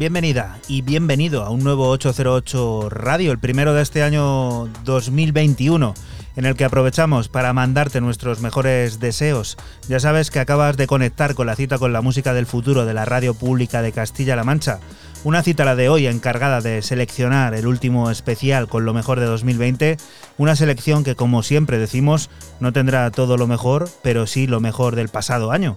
Bienvenida y bienvenido a un nuevo 808 Radio, el primero de este año 2021, en el que aprovechamos para mandarte nuestros mejores deseos. Ya sabes que acabas de conectar con la cita con la música del futuro de la radio pública de Castilla-La Mancha. Una cita la de hoy encargada de seleccionar el último especial con lo mejor de 2020, una selección que como siempre decimos no tendrá todo lo mejor, pero sí lo mejor del pasado año.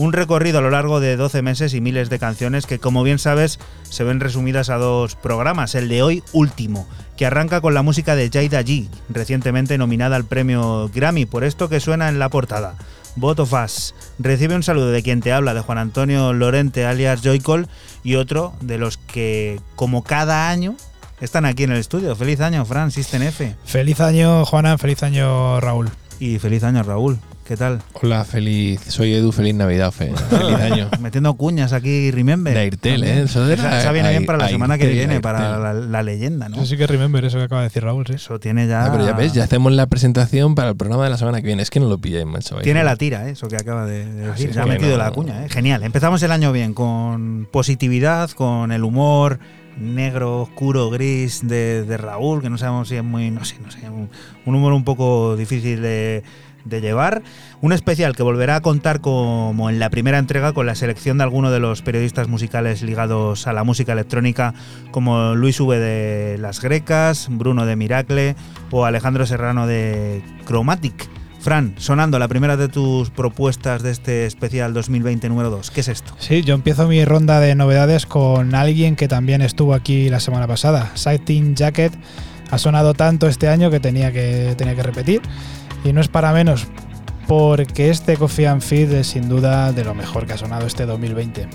Un recorrido a lo largo de 12 meses y miles de canciones que, como bien sabes, se ven resumidas a dos programas. El de hoy, último, que arranca con la música de Jada G, recientemente nominada al premio Grammy por esto que suena en la portada. Both of Us. Recibe un saludo de quien te habla, de Juan Antonio Lorente, alias Joycol, y otro de los que, como cada año, están aquí en el estudio. Feliz año, Fran, System F. Feliz año, Juana, feliz año, Raúl. Y feliz año, Raúl. ¿Qué tal? Hola, feliz. Soy Edu, feliz Navidad, fe- feliz año. Metiendo cuñas aquí, remember. De Airtel, También. ¿eh? Eso de la- esa viene bien para la semana que Airtel, viene, para la, la leyenda, ¿no? Eso sí que remember, eso que acaba de decir Raúl, sí. Eso tiene ya. Ah, pero ya ves, ya hacemos la presentación para el programa de la semana que viene. Es que no lo pilláis, macho. Tiene la tira, ¿eh? eso que acaba de de Ah, decir. sí, ya ha metido no, la cuña, ¿eh? Genial. Empezamos el año bien, con positividad, con el humor negro, oscuro, gris de, de Raúl, que no sabemos si es muy, no sé, no sé, un, un humor un poco difícil de, de llevar. Un especial que volverá a contar como en la primera entrega con la selección de algunos de los periodistas musicales ligados a la música electrónica, como Luis V de Las Grecas, Bruno de Miracle o Alejandro Serrano de Chromatic. Fran, sonando la primera de tus propuestas de este especial 2020 número 2. ¿Qué es esto? Sí, yo empiezo mi ronda de novedades con alguien que también estuvo aquí la semana pasada. Sighting Jacket ha sonado tanto este año que tenía que, tenía que repetir. Y no es para menos, porque este Coffee and Feed es sin duda de lo mejor que ha sonado este 2020.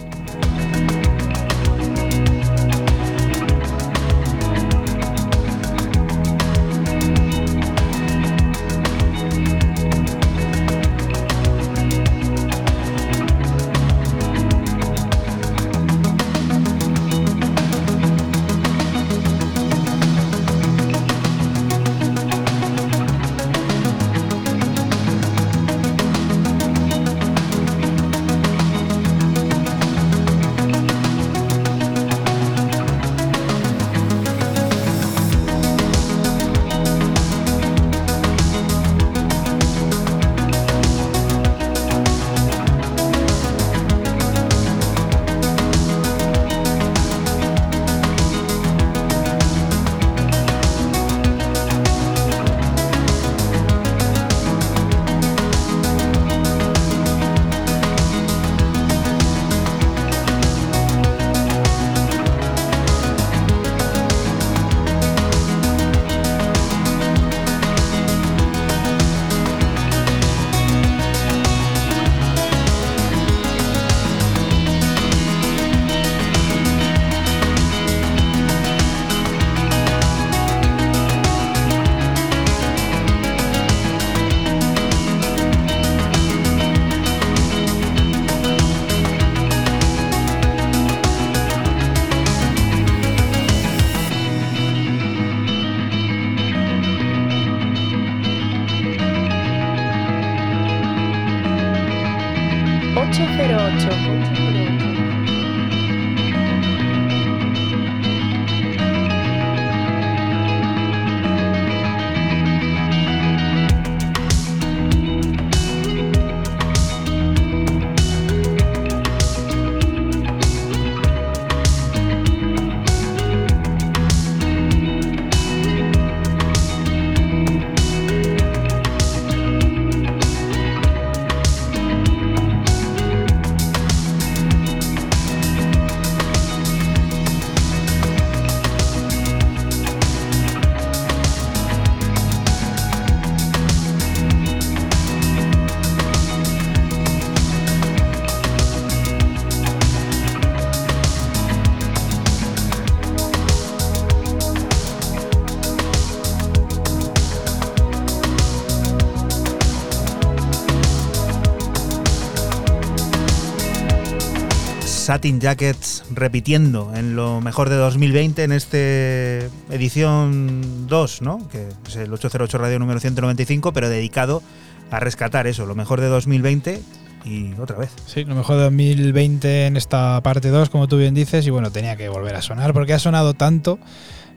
Satin Jackets repitiendo en lo mejor de 2020 en este edición 2, ¿no? Que es el 808 Radio número 195, pero dedicado a rescatar eso, lo mejor de 2020 y otra vez. Sí, lo mejor de 2020 en esta parte 2, como tú bien dices, y bueno, tenía que volver a sonar porque ha sonado tanto,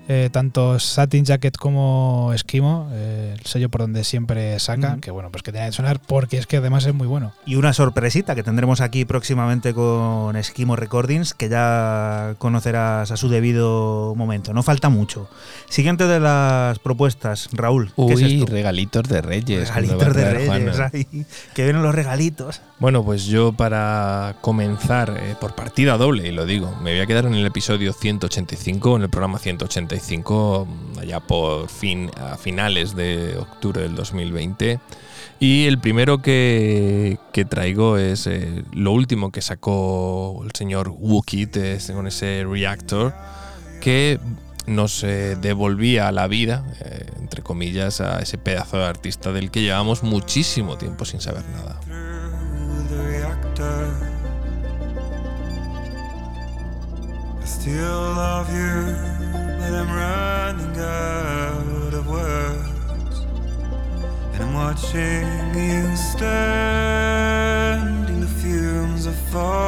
eh, tanto Satin Jacket como Esquimo, eh, el sello por donde siempre saca, que bueno, pues que tenía que sonar porque es que además es muy bueno. Y una sorpresita que tendremos aquí próximamente con Esquimo Recordings, que ya conocerás a su debido momento. No falta mucho. Siguiente de las propuestas, Raúl. ¿Qué es Uy, esto? regalitos de Reyes. regalitos de Reyes. Ahí, que vienen los regalitos. Bueno, pues yo para comenzar eh, por partida doble, y lo digo, me voy a quedar en el episodio 185, en el programa 185, mm, allá por fin, a finales de octubre del 2020. Y el primero que, traigo es eh, lo último que sacó el señor Wookit con ese Reactor que nos eh, devolvía a la vida, eh, entre comillas, a ese pedazo de artista del que llevamos muchísimo tiempo sin saber nada. Watching you stand in the fumes of phosphorus.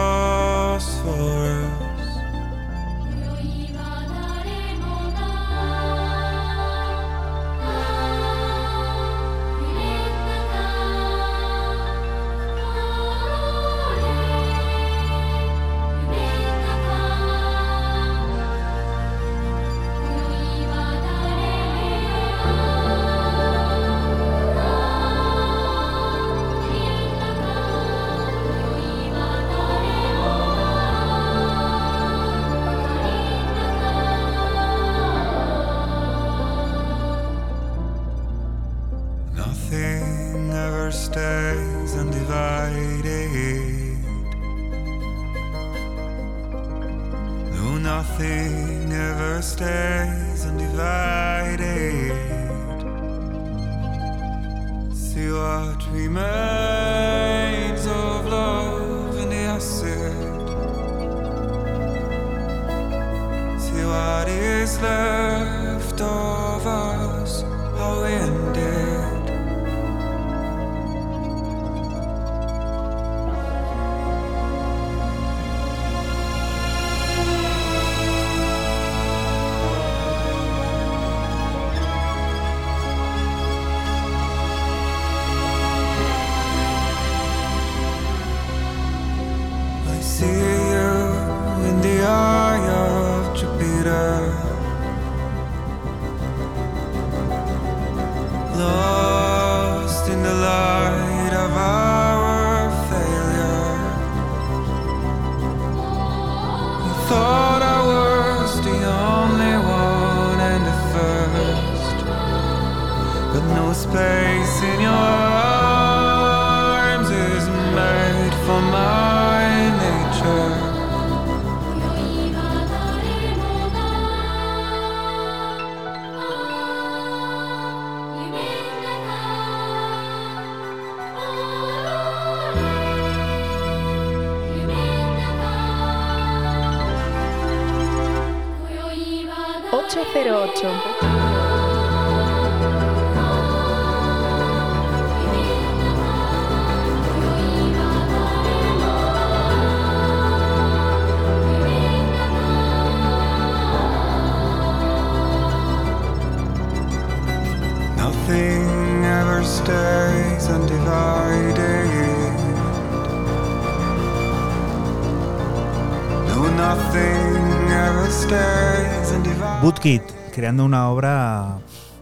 Creando una obra.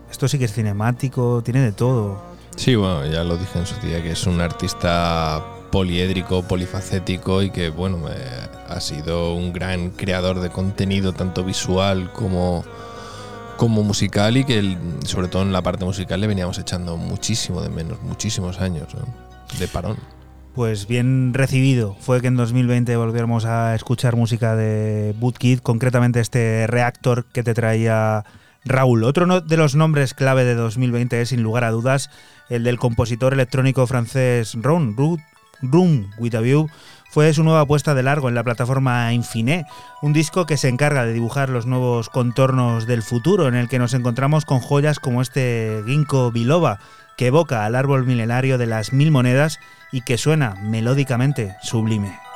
Esto sí que es cinemático, tiene de todo. Sí, bueno, ya lo dije en su día, que es un artista poliédrico, polifacético y que, bueno, eh, ha sido un gran creador de contenido, tanto visual como, como musical y que, sobre todo en la parte musical, le veníamos echando muchísimo de menos, muchísimos años de parón. Pues bien recibido. Fue que en 2020 volviéramos a escuchar música de Bootkit, concretamente este Reactor que te traía Raúl. Otro de los nombres clave de 2020 es, sin lugar a dudas, el del compositor electrónico francés Ron, Room with a View fue su nueva puesta de largo en la plataforma Infine, un disco que se encarga de dibujar los nuevos contornos del futuro, en el que nos encontramos con joyas como este Ginkgo biloba, que evoca al árbol milenario de las mil monedas y que suena melódicamente sublime.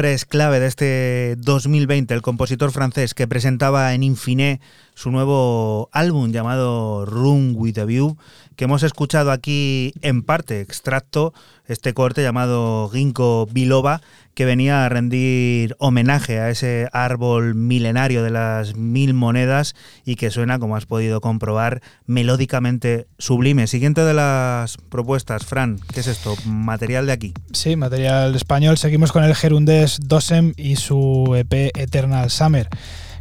Nombres clave de este 2020, el compositor francés que presentaba en Infine su nuevo álbum llamado Room with a View, que hemos escuchado aquí en parte, extracto, este corte llamado Ginkgo biloba, que venía a rendir homenaje a ese árbol milenario de las mil monedas y que suena, como has podido comprobar, melódicamente sublime. Siguiente de las propuestas, Fran, ¿qué es esto? ¿Material de aquí? Sí, material español. Seguimos con el gerundés Dosem y su EP Eternal Summer,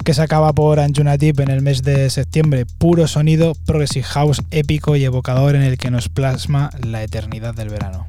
que se acaba por Anjunatip en el mes de septiembre. Puro sonido, progressive house épico y evocador en el que nos plasma la eternidad del verano.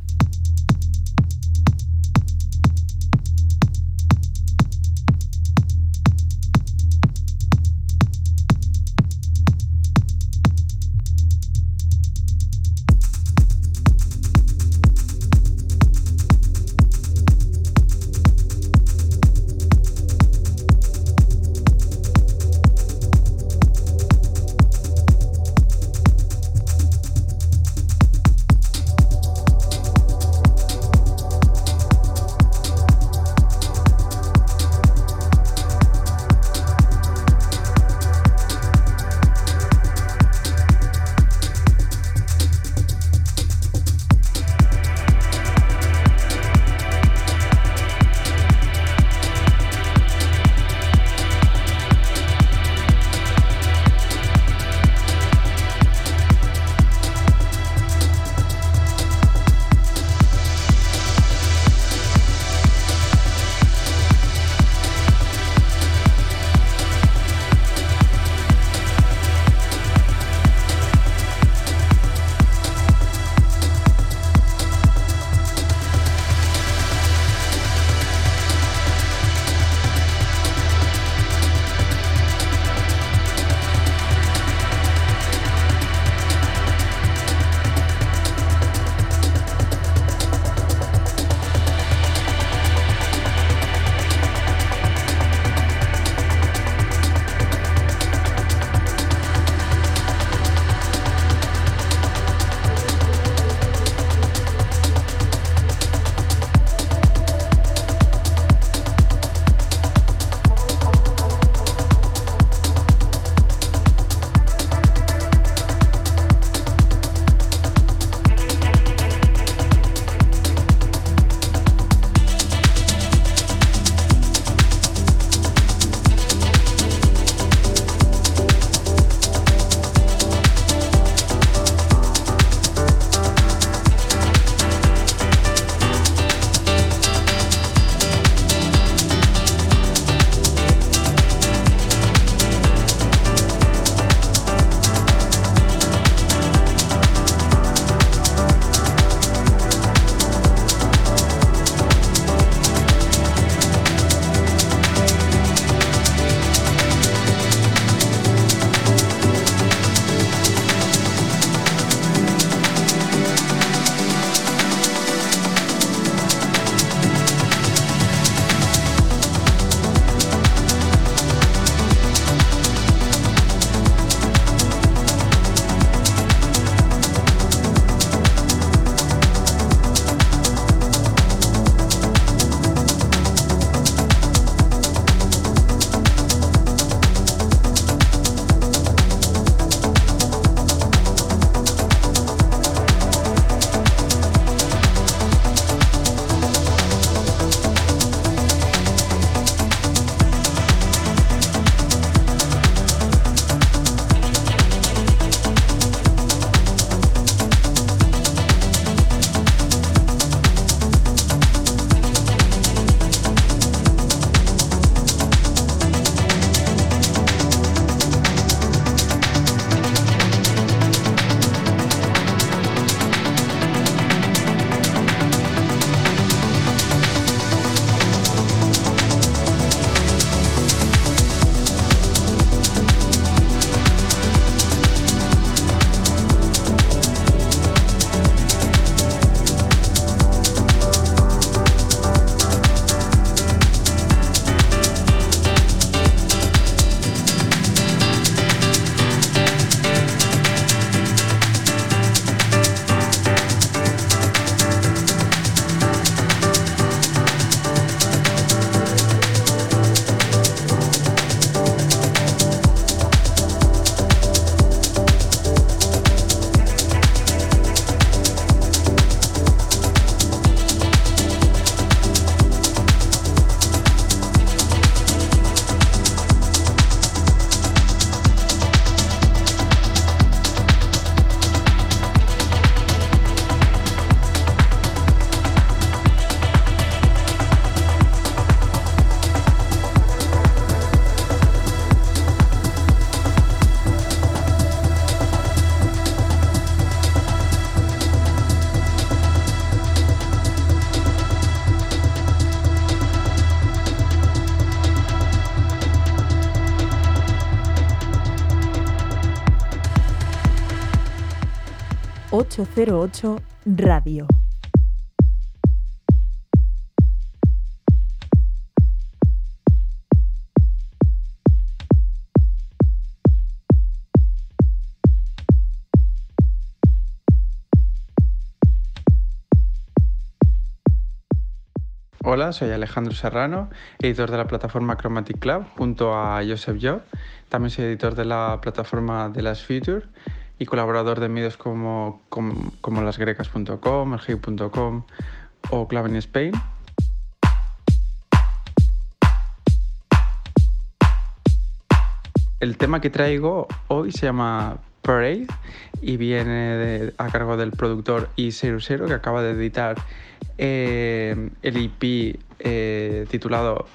808 Radio. Hola, soy Alejandro Serrano, editor de la plataforma Chromatic Club junto a Joseph Job. También soy editor de la plataforma de las Future y colaborador de medios como, como, como lasgrecas.com, elgey.com o Club in Spain. El tema que traigo hoy se llama Parade y viene a cargo del productor E00 que acaba de editar eh, el EP eh, titulado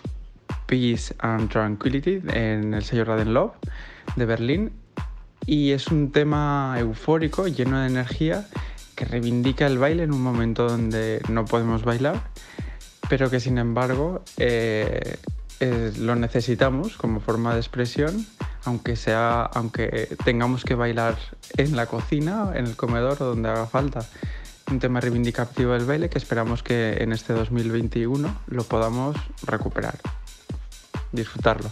Peace and Tranquility en el sello Raden Love de Berlín y es un tema eufórico, lleno de energía que reivindica el baile en un momento donde no podemos bailar pero que sin embargo eh, eh, lo necesitamos como forma de expresión aunque sea aunque tengamos que bailar en la cocina en el comedor o donde haga falta. Un tema reivindicativo del baile que esperamos que en este 2021 lo podamos recuperar disfrutarlo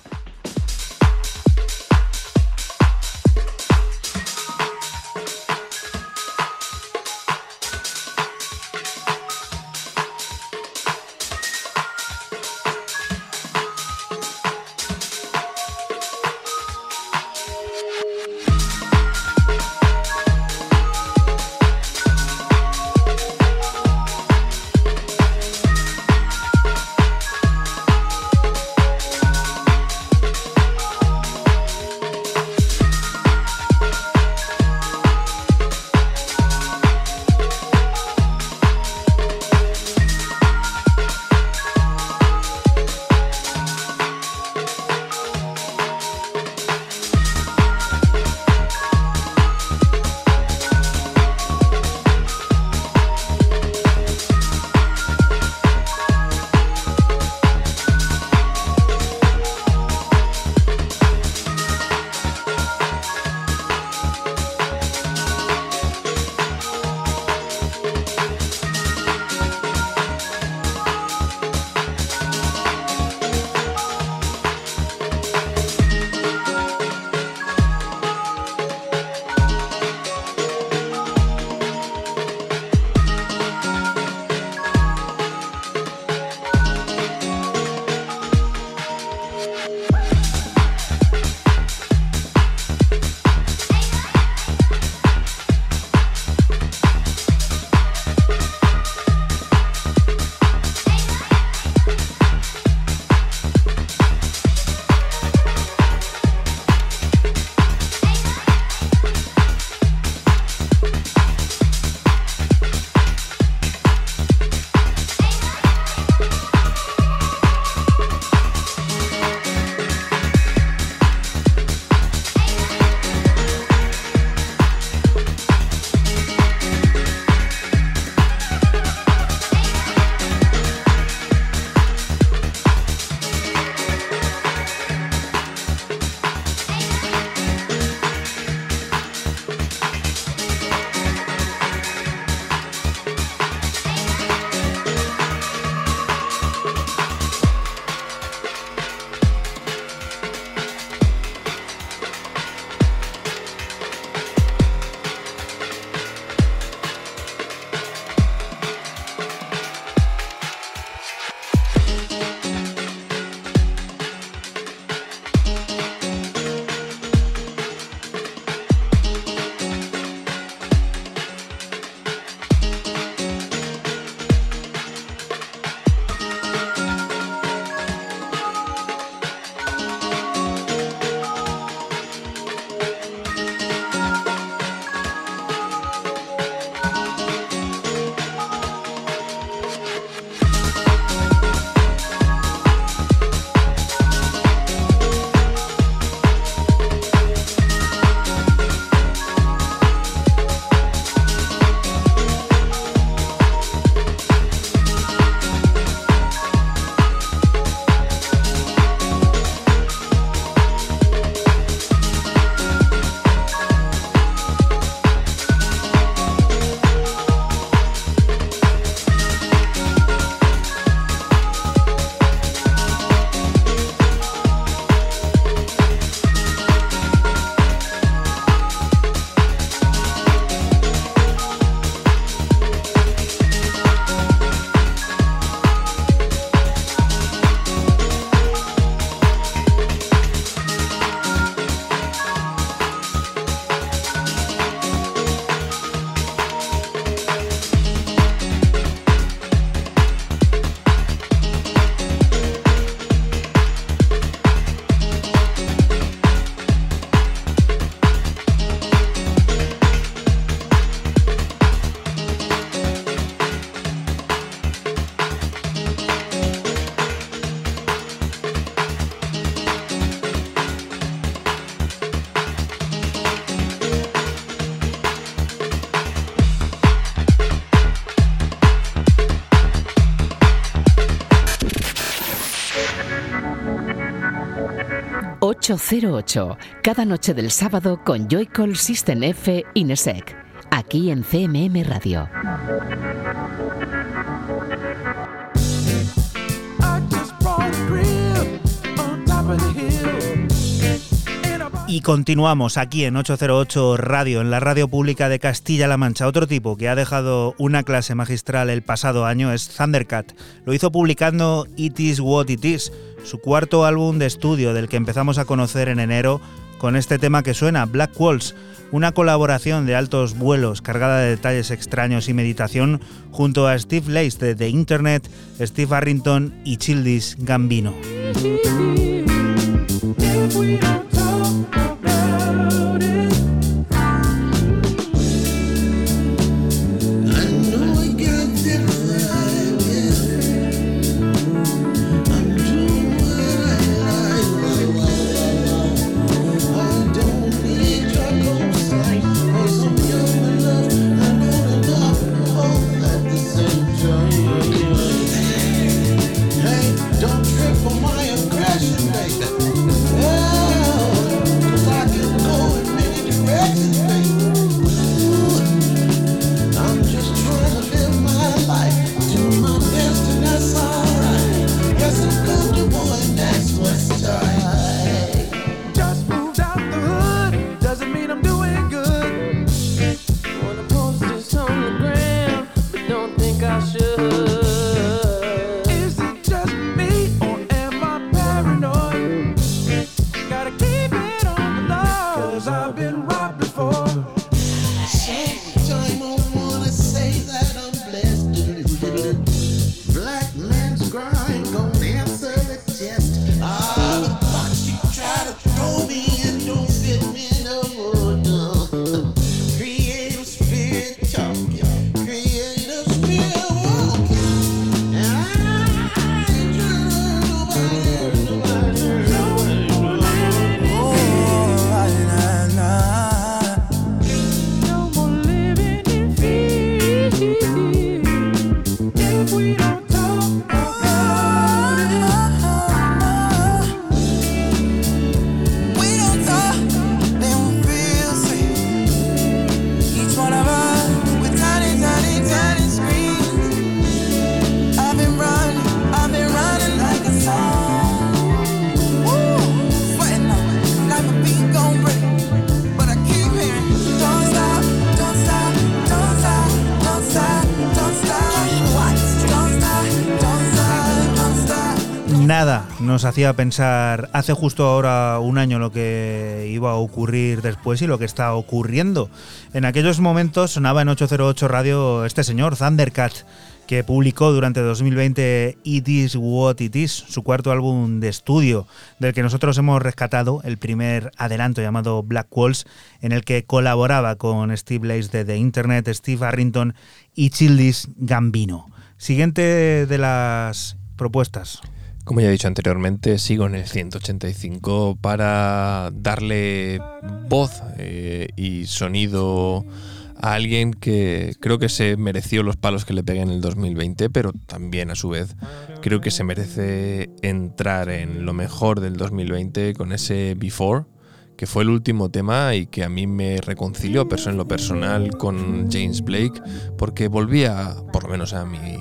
808, cada noche del sábado con Joycall System F Inesec, aquí en CMM Radio. Y continuamos aquí en 808 Radio, en la radio pública de Castilla-La Mancha. Otro tipo que ha dejado una clase magistral el pasado año es Thundercat. Lo hizo publicando It Is What It Is, su cuarto álbum de estudio del que empezamos a conocer en enero con este tema que suena, Black Walls, una colaboración de altos vuelos cargada de detalles extraños y meditación junto a Steve Lace de The Internet, Steve Harrington y Childish Gambino. Hacía pensar hace justo ahora un año lo que iba a ocurrir después y lo que está ocurriendo. En aquellos momentos sonaba en 808 Radio este señor, Thundercat, que publicó durante 2020 It Is What It Is, su cuarto álbum de estudio, del que nosotros hemos rescatado el primer adelanto llamado Black Walls, en el que colaboraba con Steve Lace de The Internet, Steve Harrington y Childish Gambino. Siguiente de las propuestas. Como ya he dicho anteriormente, sigo en el 185 para darle voz eh, y sonido a alguien que creo que se mereció los palos que le pegué en el 2020, pero también a su vez creo que se merece entrar en lo mejor del 2020 con ese Before, que fue el último tema y que a mí me reconcilió en lo personal con James Blake, porque volvía, por lo menos a mi,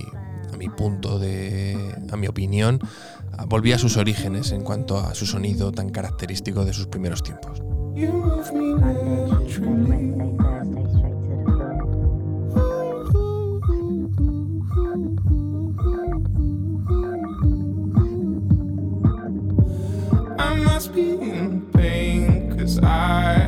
mi punto de. a mi opinión, a- volvía a sus orígenes en cuanto a su sonido tan característico de sus primeros tiempos. I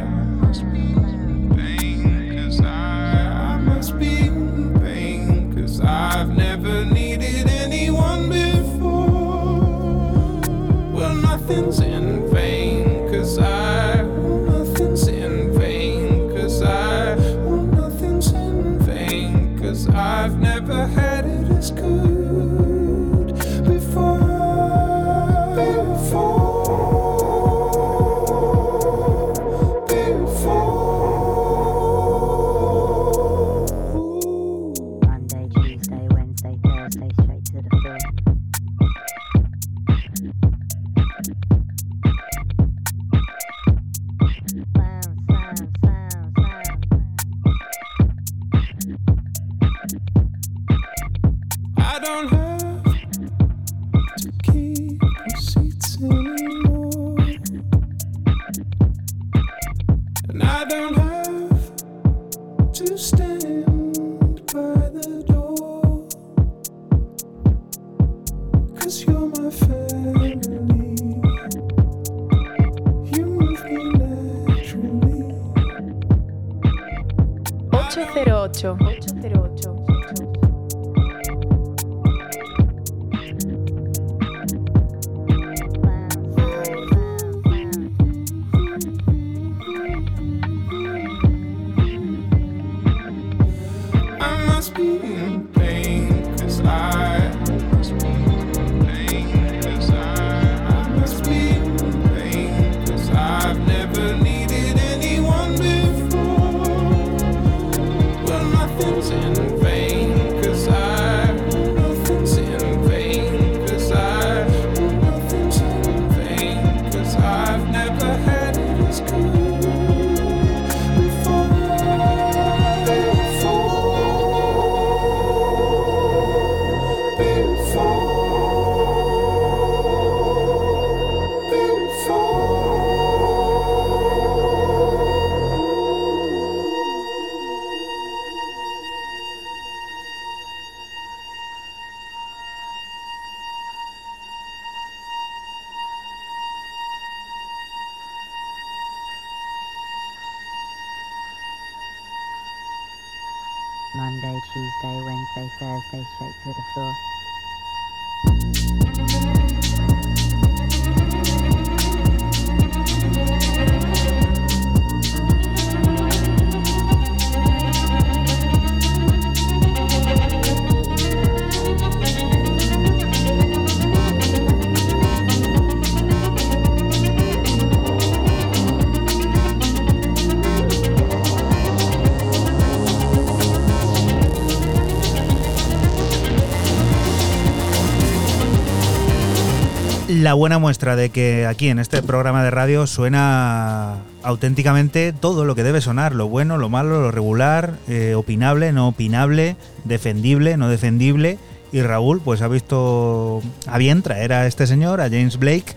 La buena muestra de que aquí en este programa de radio suena auténticamente todo lo que debe sonar, lo bueno, lo malo, lo regular, eh, opinable, no opinable, defendible, no defendible. Y Raúl pues ha visto a bien traer a este señor, a James Blake,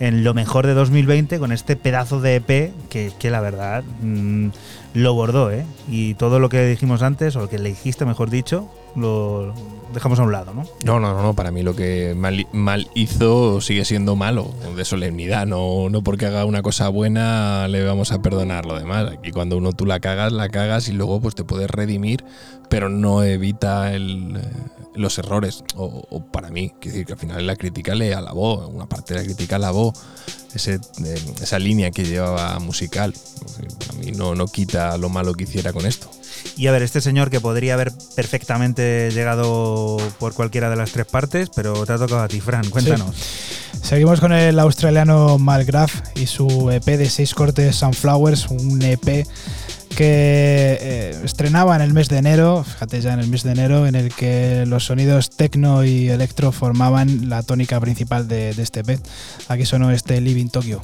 en lo mejor de 2020 con este pedazo de EP que, que la verdad mm, lo bordó, ¿eh? Y todo lo que dijimos antes, o lo que le dijiste mejor dicho, lo dejamos a un lado, ¿no? No, no, no, para mí lo que mal, hizo sigue siendo malo, de solemnidad, no, no porque haga una cosa buena le vamos a perdonar lo demás. Aquí cuando uno tú la cagas, la cagas y luego pues te puedes redimir, pero no evita el, los errores. O, o para mí, quiero decir que al final la crítica le alabó, una parte de la crítica alabó ese, eh, esa línea que llevaba musical. A mí no, no quita lo malo que hiciera con esto. Y a ver, este señor que podría haber perfectamente llegado por cualquiera de las tres partes, pero te ha tocado a ti, Fran, cuéntanos. Seguimos con el australiano Malgraf y su EP de seis cortes Sunflowers, un EP que eh, estrenaba en el mes de enero, fíjate ya en el mes de enero, en el que los sonidos techno y electro formaban la tónica principal de, este EP. Aquí sonó este Living Tokyo.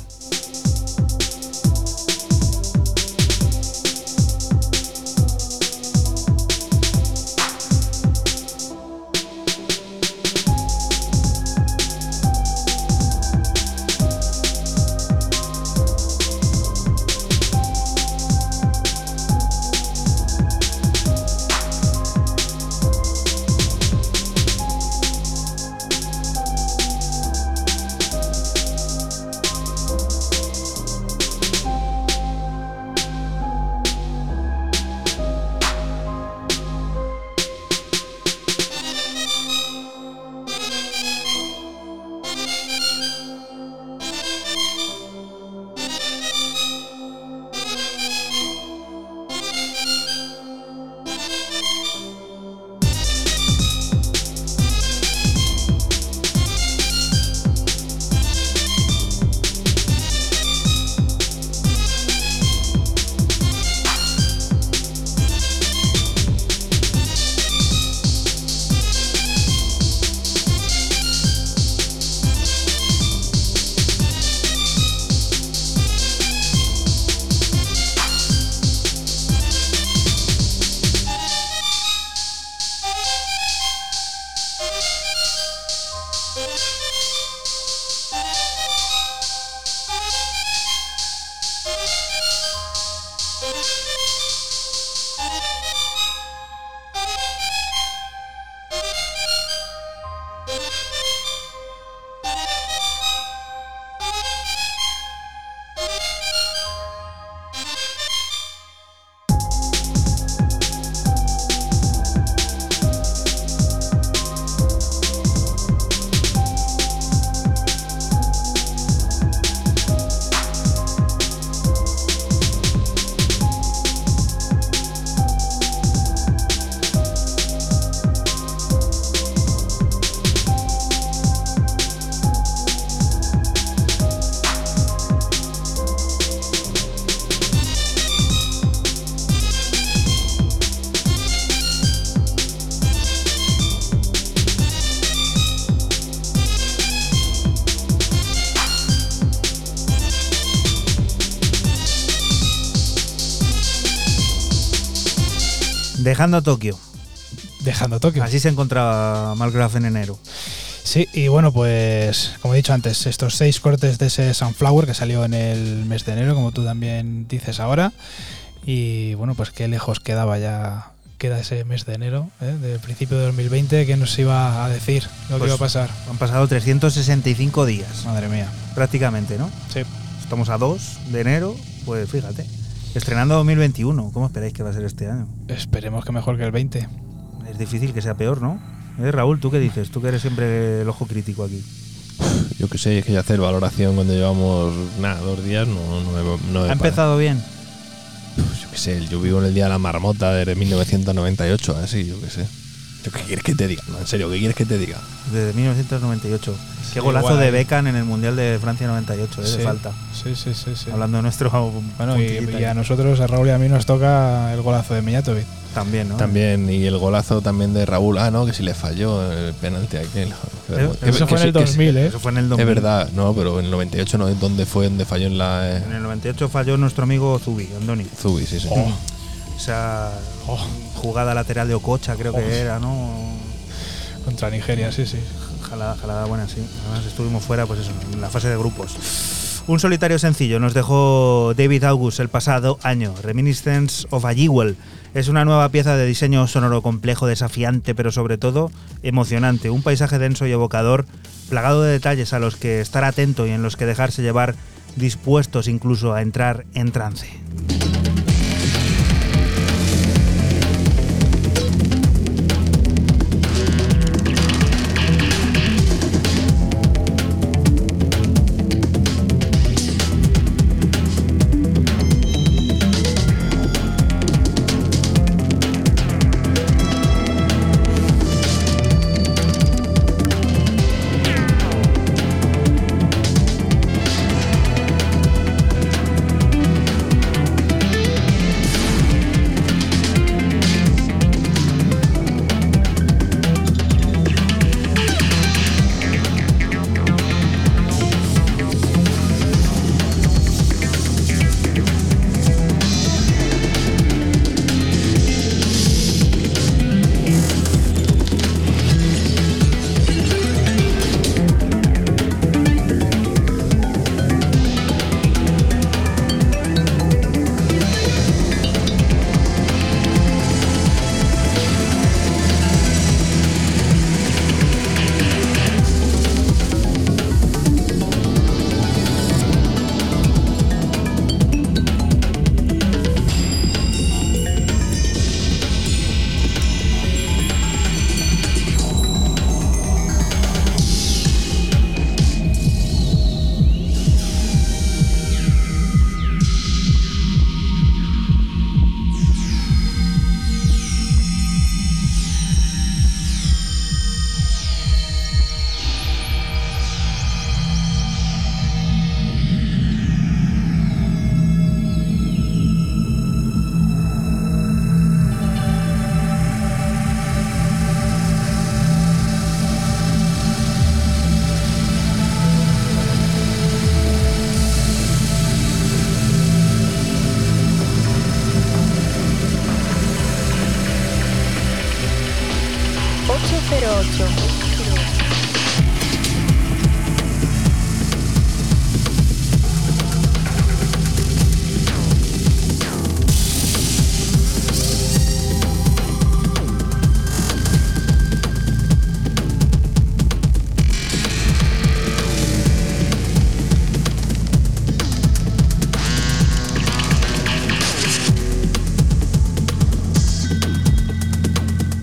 Dejando Tokio. Dejando Tokio. Así se encontraba Malgraf en enero. Sí, y bueno, pues como he dicho antes, estos seis cortes de ese Sunflower que salió en el mes de enero, como tú también dices ahora. Y bueno, pues qué lejos quedaba ya, queda ese mes de enero, ¿eh? del principio de 2020, que nos iba a decir lo que Pues iba a pasar. Han pasado 365 días, Madre mía. prácticamente, ¿no? Sí. Estamos a 2 de enero, pues fíjate. Estrenando 2021, ¿cómo esperáis que va a ser este año? Esperemos que mejor que el 20. Es difícil que sea peor, ¿no? Eh, Raúl, ¿tú qué dices? Tú que eres siempre el ojo crítico aquí. Yo que sé, es que ya hacer valoración cuando llevamos nada, dos días, no, no, me- no me ¿Ha para. empezado bien? Yo qué sé, yo vivo en el día de la marmota de 1998, así, yo qué sé. ¿Yo ¿Qué quieres que te diga? No, en serio, ¿qué quieres que te diga? Desde 1998. Sí, Qué golazo igual de. Beckham en el Mundial de Francia 98, eh, Sí. de falta. Sí, sí, sí. sí. Hablando de nuestro. Bueno, y, y a nosotros, a Raúl y a mí, nos toca el golazo de Mijatovic. También, ¿no? También, y el golazo también de Raúl. Ah, no, que si le falló el penalti aquel. Que- Eso que fue en el que sí. 2000, ¿eh? Eso fue en el 2000. Es verdad, no, pero en el 98 no, ¿dónde fue donde falló en la eh, En el 98 falló nuestro amigo Zubi, Andoni. Zubi? Sí, sí. Oh. Esa Oh. jugada lateral de Ococha, creo Oh. que era, ¿no? Contra Nigeria, sí, sí. Jalada, jalada buena, sí. Además estuvimos fuera, pues eso, en la fase de grupos. Un solitario sencillo nos dejó David August el pasado año, Reminiscence of a Jewel. Es una nueva pieza de diseño sonoro complejo, desafiante, pero sobre todo emocionante. Un paisaje denso y evocador, plagado de detalles a los que estar atento y en los que dejarse llevar, dispuestos incluso a entrar en trance.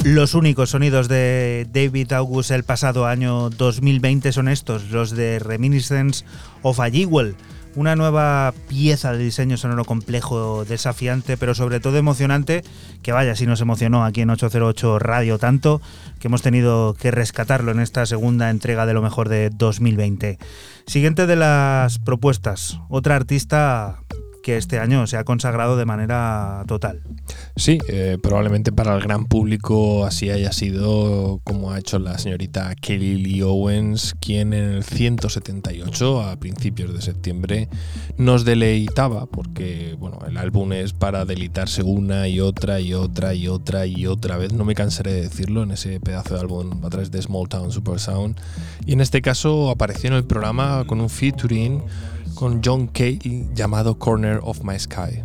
Los únicos sonidos de David August el pasado año 2020 son estos, los de Reminiscence of a Jewel, una nueva pieza de diseño sonoro complejo, desafiante, pero sobre todo emocionante, que vaya si nos emocionó aquí en 808 Radio tanto, que hemos tenido que rescatarlo en esta segunda entrega de lo mejor de 2020. Siguiente de las propuestas, otra artista este año se ha consagrado de manera total. Sí, eh, probablemente para el gran público así haya sido como ha hecho la señorita Kelly Lee Owens, quien en el 178, a principios de septiembre, nos deleitaba, porque bueno, el álbum es para deleitarse una y otra y otra y otra y otra vez, no me cansaré de decirlo, en ese pedazo de álbum a través de Small Town Super Sound. Y en este caso apareció en el programa con un featuring con John Kay llamado Corner of My Sky.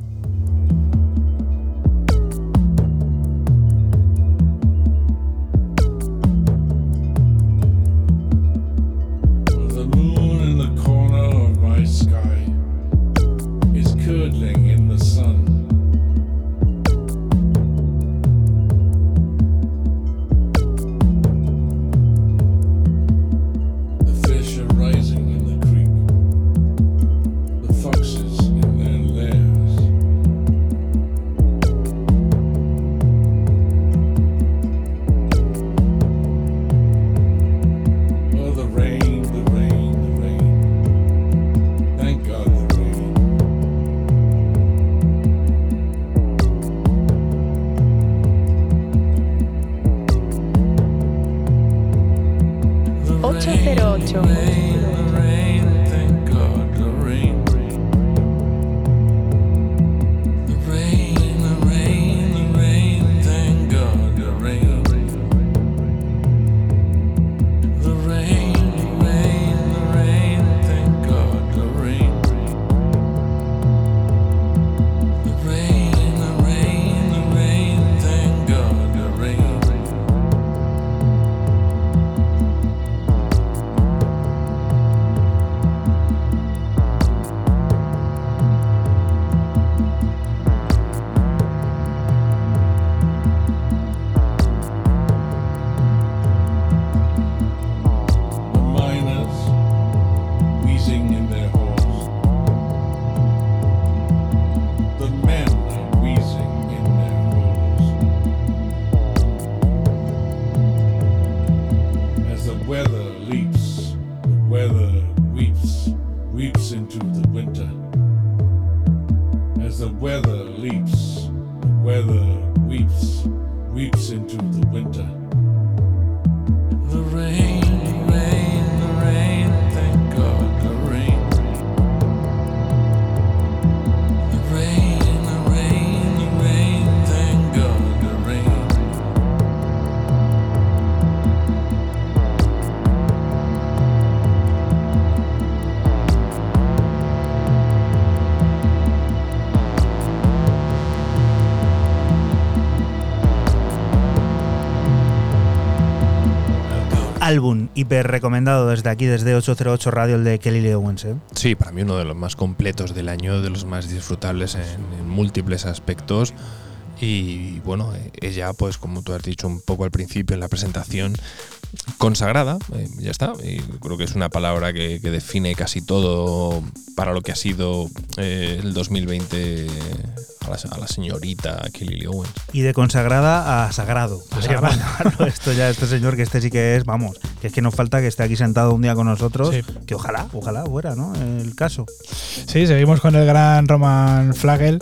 The moon in the corner of my sky is curdling Álbum hiper recomendado desde aquí, desde 808 Radio, el de Kelly Lee Owens. ¿eh? Sí, para mí uno de los más completos del año, de los más disfrutables en, en múltiples aspectos. Y bueno, ella, pues como tú has dicho un poco al principio en la presentación, consagrada, eh, ya está. Y creo que es una palabra que, que define casi todo para lo que ha sido eh, el 2020 a la, a la señorita Kelly Lee Owens. Y de consagrada a sagrado. Esto ya, este señor, que este sí que es, vamos, que es que nos falta que esté aquí sentado un día con nosotros. Sí. Que ojalá, ojalá fuera, ¿no? El caso. Sí, seguimos con el gran Roman Flagel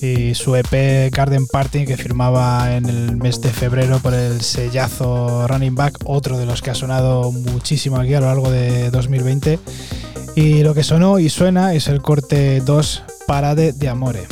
y su EP Garden Party que firmaba en el mes de febrero por el sellazo Running Back, otro de los que ha sonado muchísimo aquí a lo largo de 2020. Y lo que sonó y suena es el corte 2 Parade de Amore.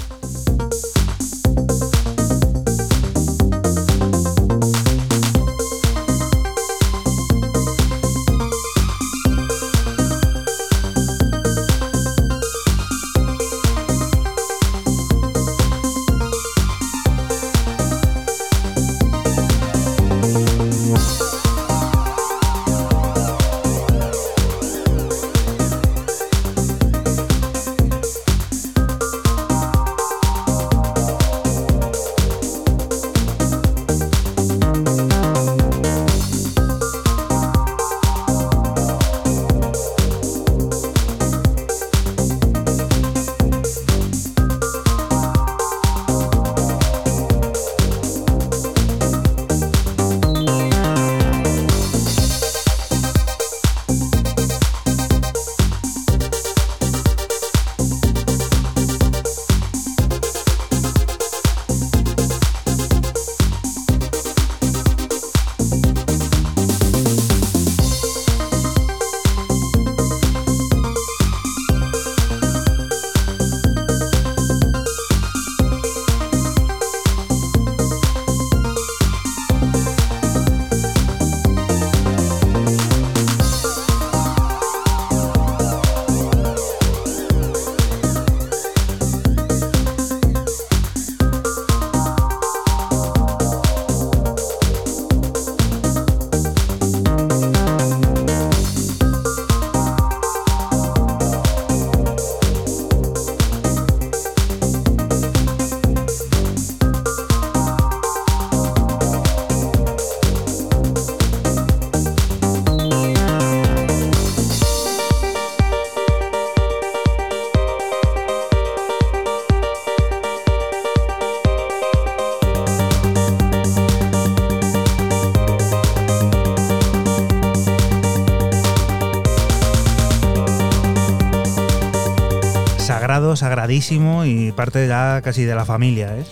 Y parte ya casi de la familia, ¿eh?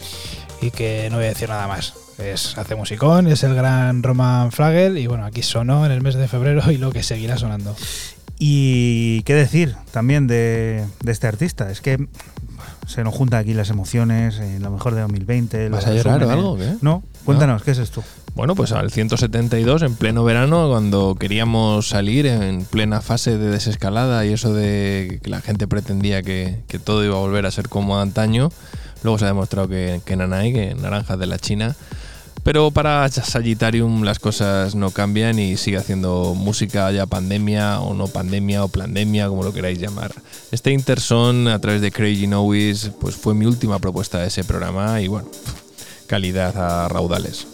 Y que no voy a decir nada más. Es, hace musicón, es el gran Roman Flagel y bueno, aquí sonó en el mes de febrero y lo que seguirá sonando. Y qué decir también de, de este artista, es que se nos juntan aquí las emociones, eh, lo mejor de 2020. ¿Vas a llorar o algo, qué? No, cuéntanos, ¿qué es esto? Bueno, pues al 172, en pleno verano, cuando queríamos salir en plena fase de desescalada y eso de que la gente pretendía que, que todo iba a volver a ser como antaño, luego se ha demostrado que, que Nanay, que naranjas de la China. Pero para Sagittarium las cosas no cambian y sigue haciendo música ya pandemia o no pandemia o plandemia, como lo queráis llamar. Este Interson a través de Crazy Noise pues fue mi última propuesta de ese programa y bueno, calidad a raudales.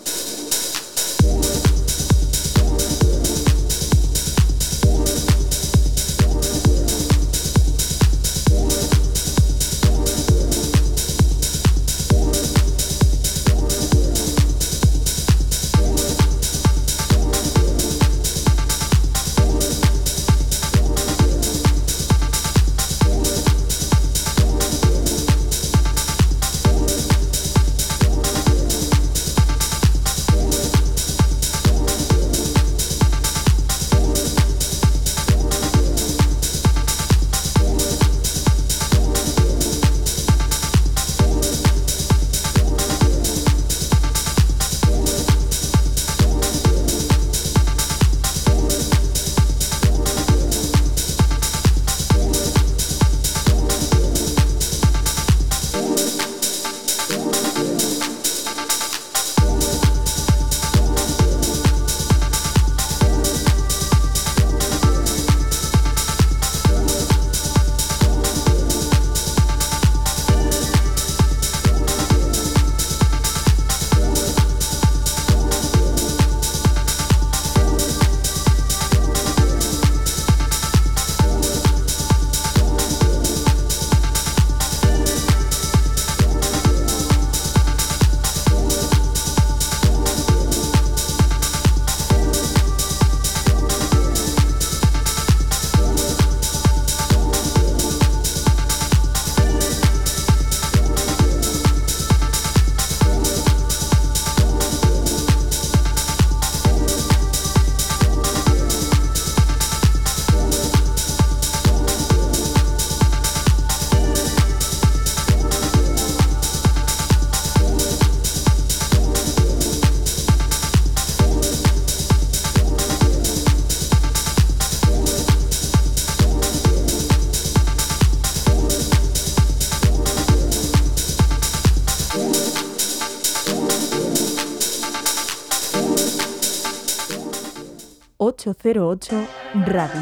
...808 Radio.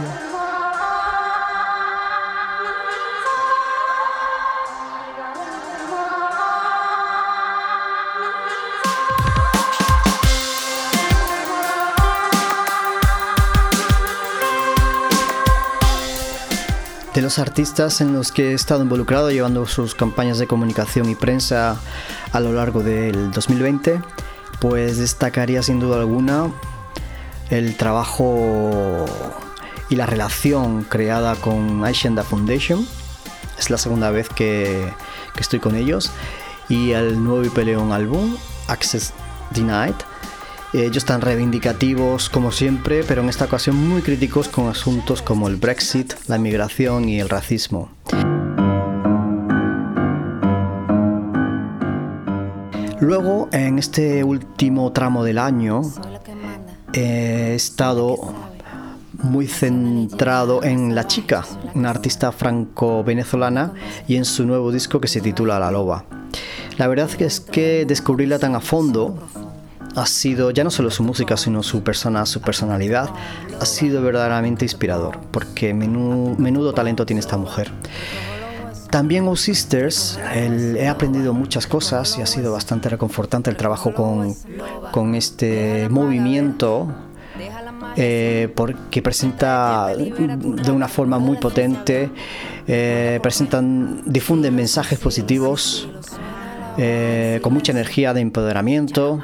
De los artistas en los que he estado involucrado llevando sus campañas de comunicación y prensa a lo largo del 2020, pues destacaría sin duda alguna el trabajo y la relación creada con Aishenda Foundation. Es la segunda vez que, estoy con ellos. Y el nuevo y peleón álbum, Access Denied. Ellos están reivindicativos como siempre, pero en esta ocasión muy críticos con asuntos como el Brexit, la migración y el racismo. Luego, en este último tramo del año, he estado muy centrado en La Chica, una artista franco-venezolana, y en su nuevo disco que se titula La Loba. La verdad es que descubrirla tan a fondo ha sido, ya no solo su música, sino su persona, su personalidad, ha sido verdaderamente inspirador, porque menú- menudo talento tiene esta mujer. También O Sisters, he aprendido muchas cosas y ha sido bastante reconfortante el trabajo con, con este movimiento eh, porque presenta de una forma muy potente, eh, presentan, difunden mensajes positivos eh, con mucha energía de empoderamiento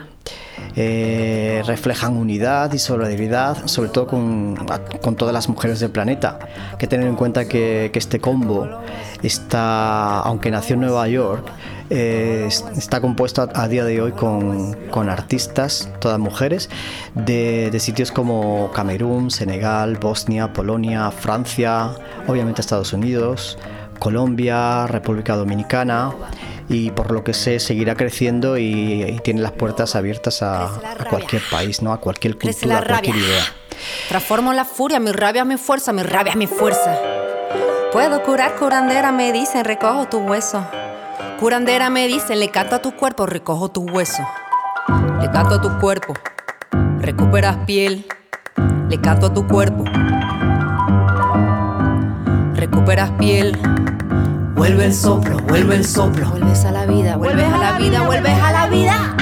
eh, reflejan unidad y solidaridad, sobre todo con, con todas las mujeres del planeta. Hay que tener en cuenta que, este combo está, aunque nació en Nueva York, eh, es- está compuesto a, a día de hoy con, con artistas, todas mujeres, de, de sitios como Camerún, Senegal, Bosnia, Polonia, Francia, obviamente Estados Unidos, Colombia, República Dominicana y por lo que sé seguirá creciendo y, y tiene las puertas abiertas a, a cualquier país, ¿no? a cualquier cultura, a cualquier idea. Transformo la furia, mi rabia, mi fuerza, mi rabia, mi fuerza. Puedo curar, curandera, me dicen, recojo tu hueso. Curandera me dicen, le canto a tu cuerpo, recojo tu hueso. Le canto a tu cuerpo, recuperas piel. Le canto a tu cuerpo, recuperas piel. Vuelve el soplo, vuelve el soplo. Vuelves a la vida, vuelves a la vida, vuelves a la vida.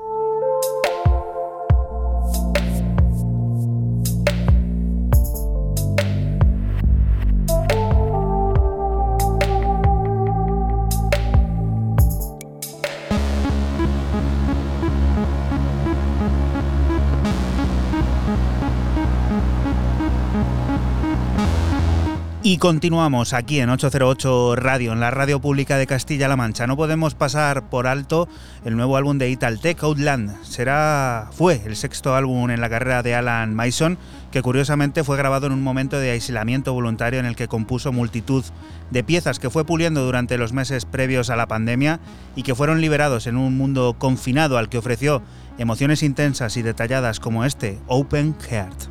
Y continuamos aquí en 808 Radio, en la radio pública de Castilla-La Mancha. No podemos pasar por alto el nuevo álbum de Italtec, Outland. Será, fue el sexto álbum en la carrera de Alan Mason, que curiosamente fue grabado en un momento de aislamiento voluntario en el que compuso multitud de piezas que fue puliendo durante los meses previos a la pandemia y que fueron liberados en un mundo confinado al que ofreció emociones intensas y detalladas como este, Open Heart.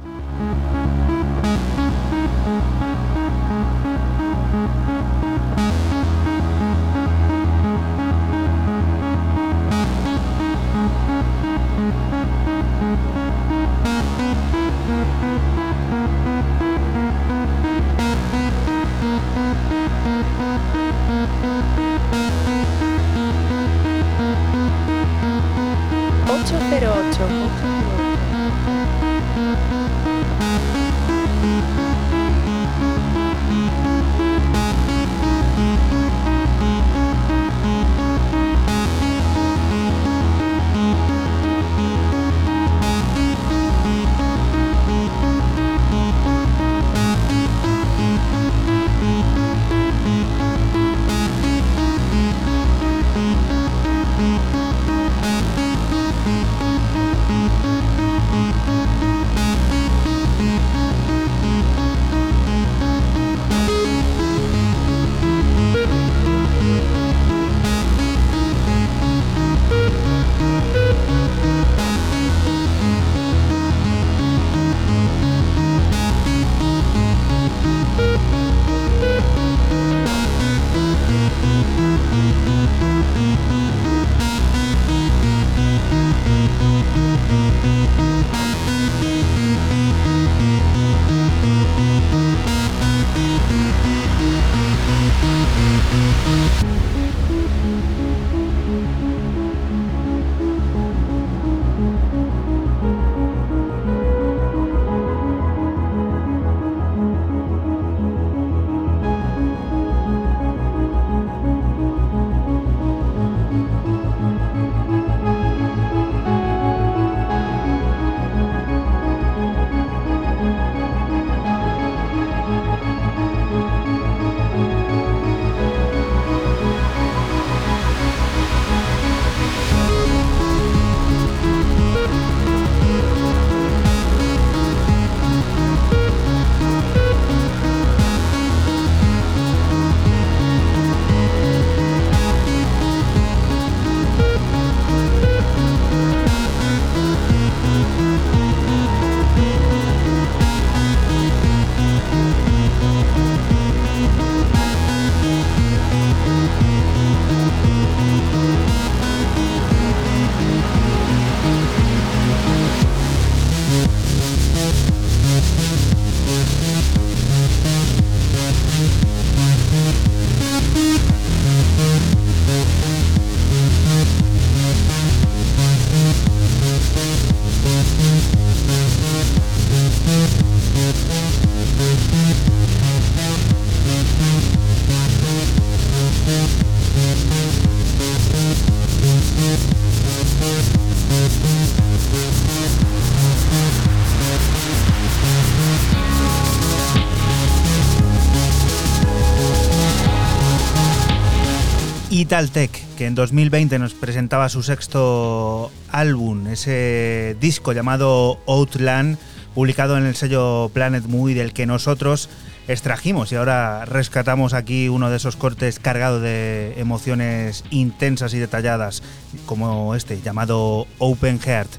Tech, que en 2020 nos presentaba su sexto álbum, ese disco llamado Outland, publicado en el sello Planet Movie, del que nosotros extrajimos y ahora rescatamos aquí uno de esos cortes cargados de emociones intensas y detalladas, como este, llamado Open Heart.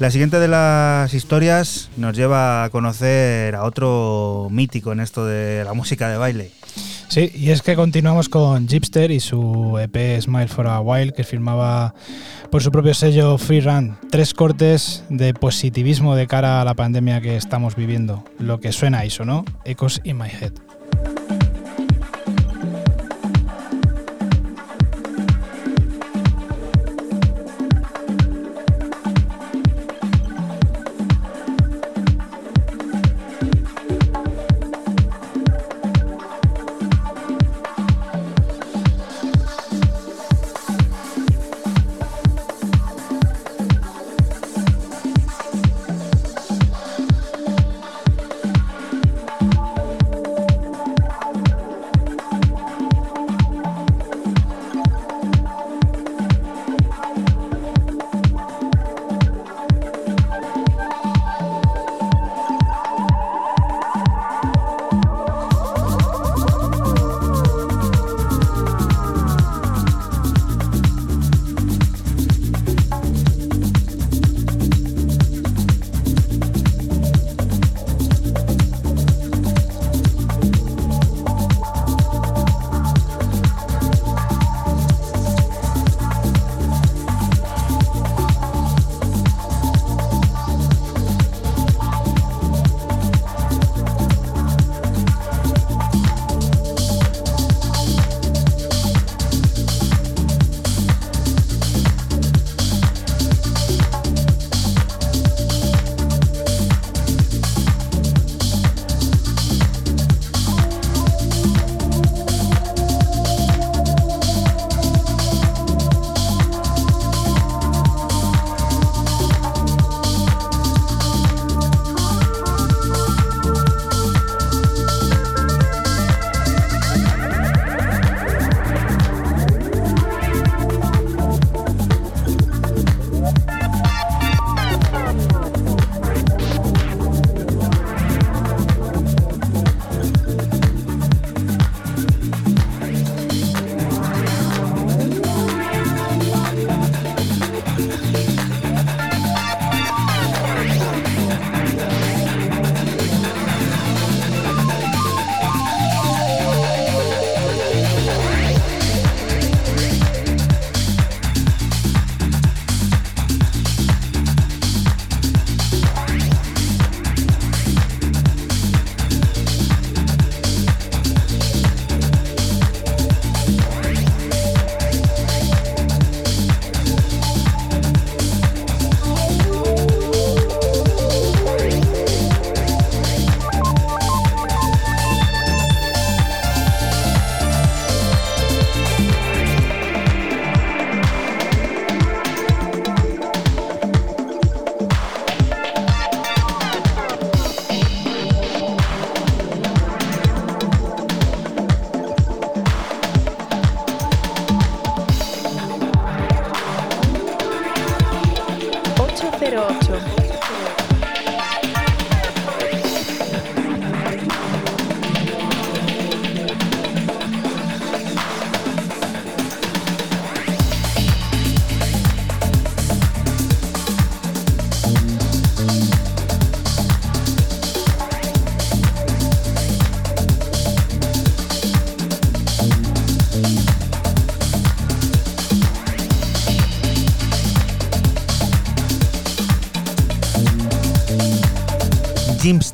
La siguiente de las historias nos lleva a conocer a otro mítico en esto de la música de baile. Sí, y es que continuamos con Gipster y su EP Smile for a While, que firmaba por su propio sello Free Run. Tres cortes de positivismo de cara a la pandemia que estamos viviendo. Lo que suena eso, ¿no? Echoes in my head.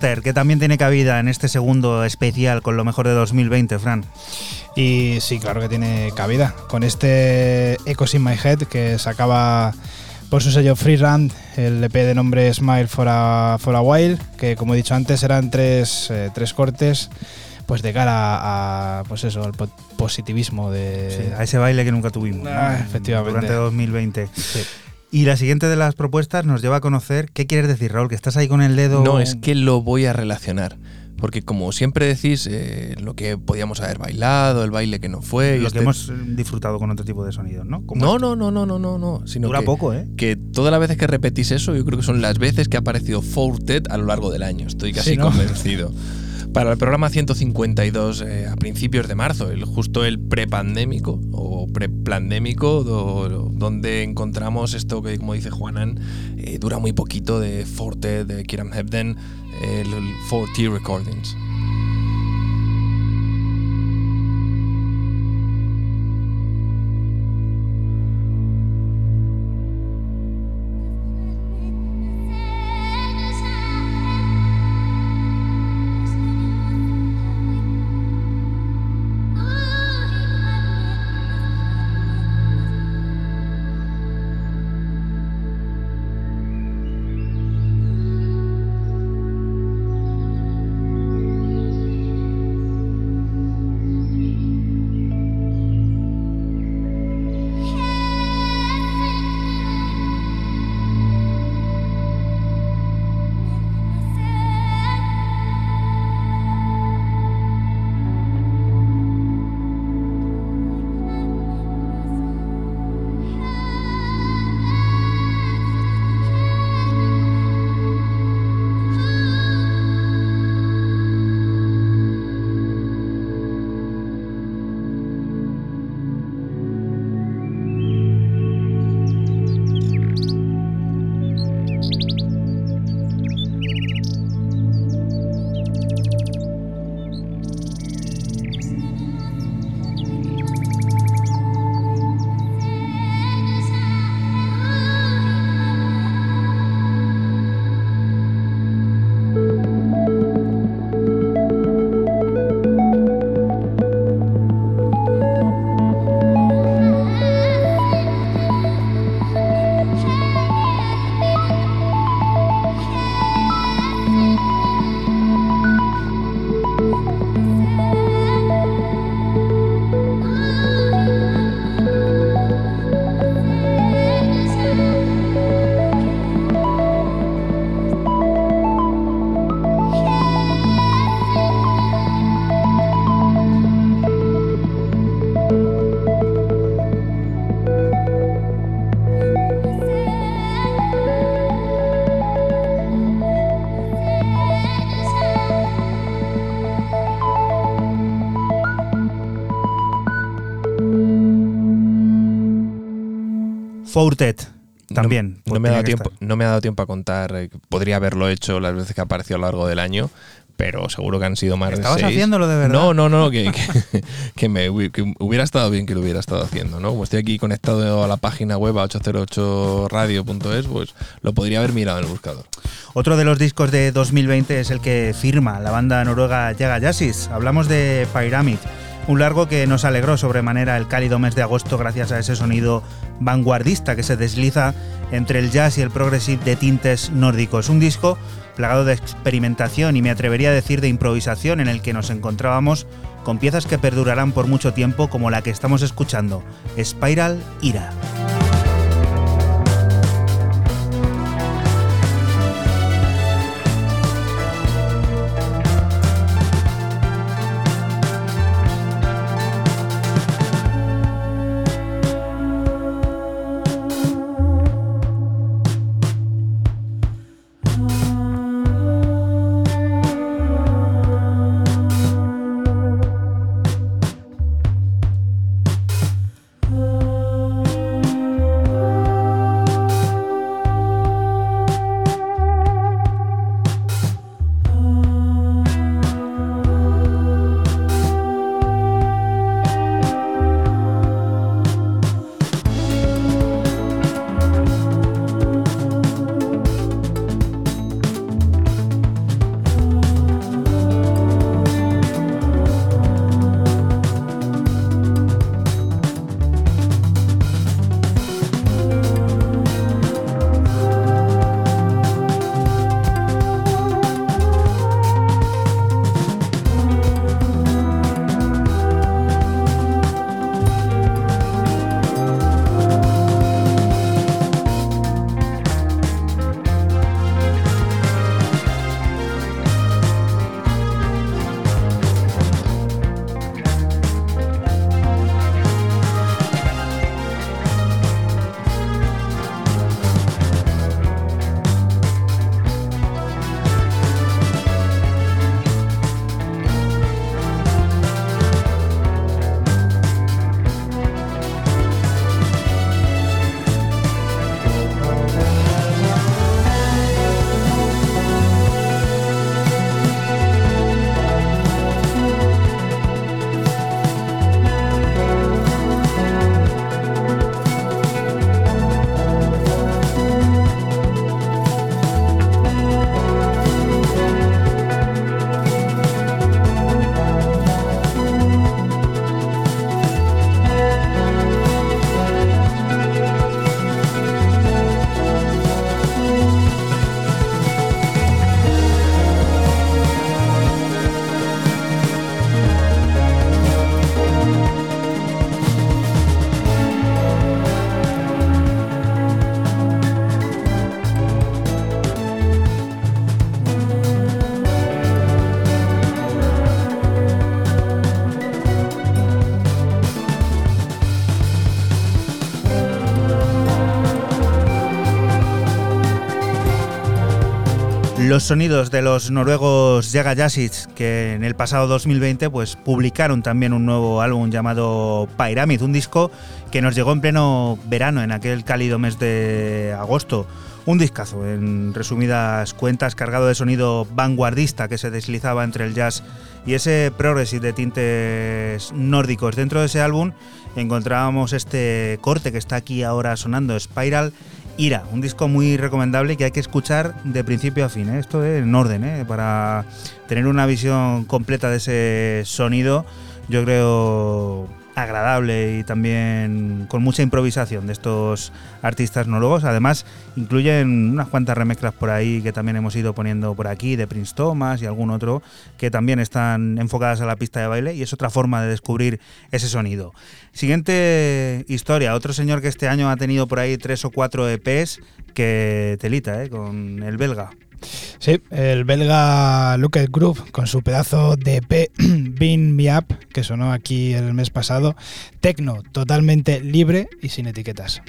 Jimster, que también tiene cabida en este segundo especial con lo mejor de 2020, Fran. Y sí, claro que tiene cabida. Con este Echoes in My Head que sacaba por su sello Freerun el EP de nombre Smile for a, for a While, que como he dicho antes eran tres, eh, tres cortes pues de cara a, pues eso, al po- positivismo de... Sí, a ese baile que nunca tuvimos. ¿no? Ah, efectivamente. Durante 2020. Sí. Y la siguiente de las propuestas nos lleva a conocer. ¿Qué quieres decir, Raúl? Que estás ahí con el dedo. No, es que lo voy a relacionar. porque como siempre decís, eh, lo que podíamos haber bailado, el baile que no fue. y Lo este- que hemos eh, disfrutado con otro tipo de sonidos, ¿no? Como No, este. no, no, no, no, no, no. Sino Dura que, poco, ¿eh? Que todas las veces que repetís eso, yo creo que son las veces que ha aparecido Fortet a lo largo del año. Estoy casi Sí, ¿no? convencido. Para el programa 152 eh, a principios de marzo, justo el prepandémico o preplandémico, do- donde encontramos esto que, como dice Juanan, eh, dura muy poquito de Forte, de Kiram Hebden, el, el 4T Recordings. Fortet, también. No, pues no me ha dado tiempo, no me ha dado tiempo a contar. eh, Podría haberlo hecho las veces que ha aparecido a lo largo del año, pero seguro que han sido más de ¿Estabas seis. haciéndolo de verdad? No, no, no, que, que, que me, que hubiera estado bien que lo hubiera estado haciendo, ¿no? Como estoy aquí conectado a la página web a 808radio.es, pues lo podría haber mirado en el buscador. Otro de los discos de 2020 es el que firma la banda noruega Yaga Yassis. Hablamos de Pyramid, un largo que nos alegró sobremanera el cálido mes de agosto gracias a ese sonido vanguardista que se desliza entre el jazz y el progressive de tintes nórdicos. Un disco plagado de experimentación y me atrevería a decir de improvisación en el que nos encontrábamos con piezas que perdurarán por mucho tiempo como la que estamos escuchando, Spiral Ira. Los sonidos de los noruegos Jaga Jasic, que en el pasado 2020 pues, publicaron también un nuevo álbum llamado Pyramid, un disco que nos llegó en pleno verano, en aquel cálido mes de agosto. Un discazo, en resumidas cuentas, cargado de sonido vanguardista que se deslizaba entre el jazz y ese progressive de tintes nórdicos. Dentro de ese álbum encontrábamos este corte que está aquí ahora sonando, Spiral Ira, un disco muy recomendable que hay que escuchar de principio a fin, ¿eh? esto en orden, ¿eh? para tener una visión completa de ese sonido, yo creo agradable y también con mucha improvisación de estos artistas noruegos. Además, incluyen unas cuantas remezclas por ahí que también hemos ido poniendo por aquí, de Prince Thomas y algún otro, que también están enfocadas a la pista de baile y es otra forma de descubrir ese sonido. Siguiente historia, otro señor que este año ha tenido por ahí tres o cuatro EPs que telita, ¿eh? con el belga. Sí, el belga Looked Group con su pedazo de EP Bean Me Up que sonó aquí el mes pasado. Tecno, totalmente libre y sin etiquetas.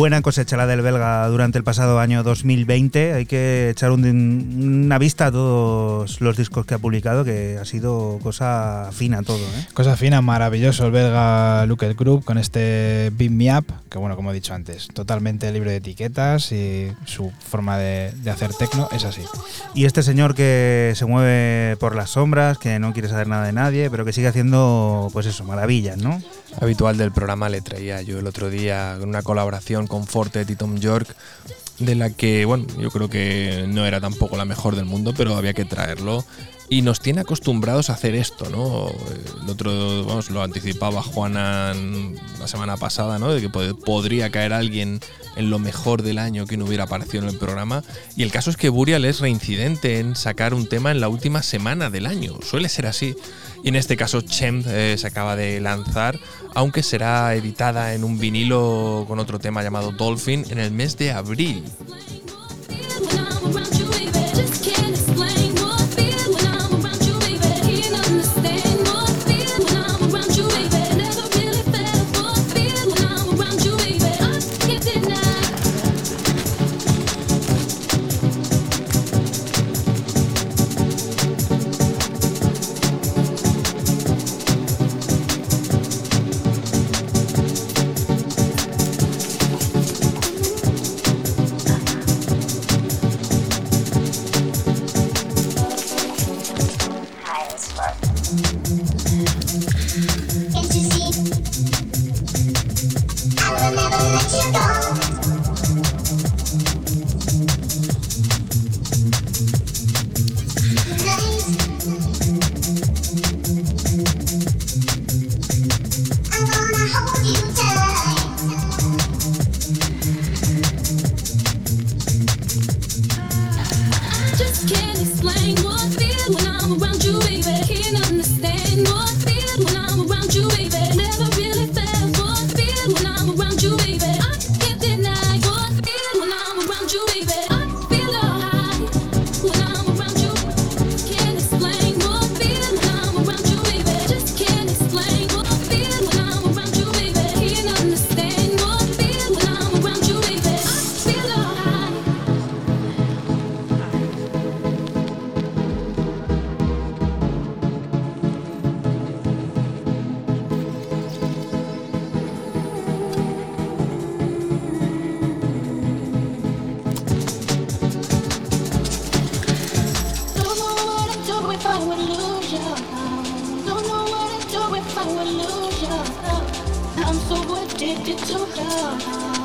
Buena cosecha la del belga durante el pasado año 2020. Hay que echar un- una vista a todos los discos que ha publicado, que ha sido cosa fina todo. ¿eh? Cosa fina, maravilloso el belga Looked Group con este Beat Me Up, que bueno, como he dicho antes, totalmente libre de etiquetas y su forma de, de hacer tecno es así. Y este señor que se mueve por las sombras, que no quiere saber nada de nadie, pero que sigue haciendo, pues eso, maravillas, ¿no? Habitual del programa le traía yo el otro día una colaboración con Fortet y Tom York de la que, bueno, yo creo que no era tampoco la mejor del mundo, pero había que traerlo. Y nos tiene acostumbrados a hacer esto, ¿no? El otro, vamos, lo anticipaba Juana la semana pasada, ¿no? De que podría caer alguien en lo mejor del año que no hubiera aparecido en el programa. Y el caso es que Burial es reincidente en sacar un tema en la última semana del año. Suele ser así. Y en este caso, Chem eh, se acaba de lanzar, aunque será editada en un vinilo con otro tema llamado Dolphin en el mes de abril. addicted to love.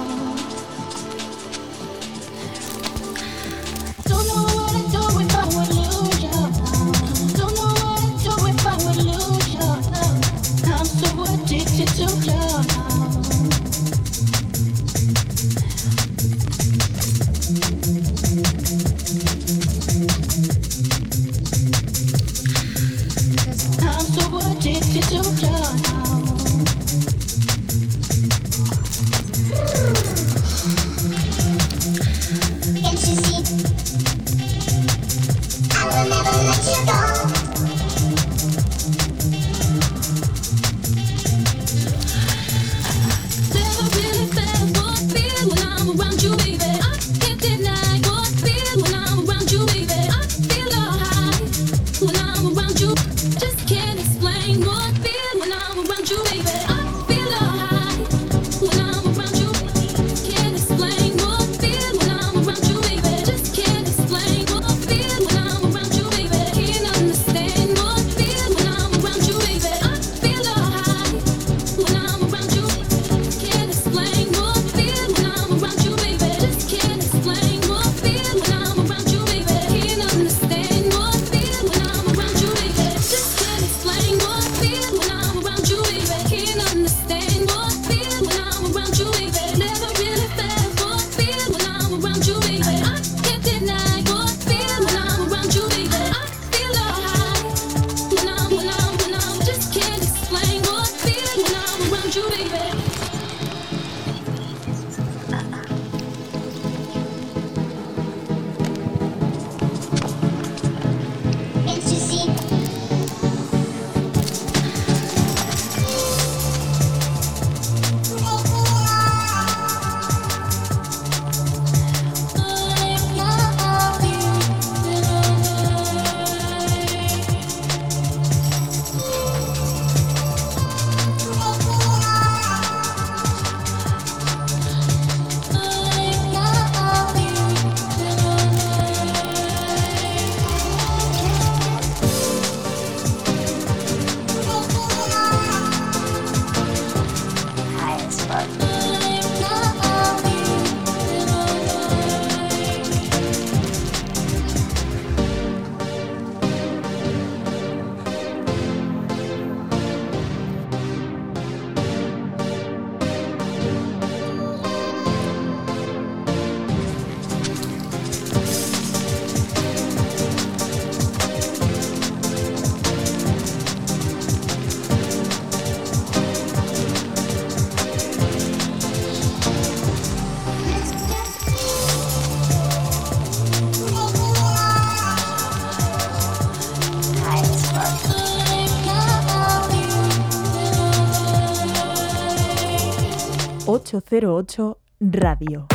808 Radio.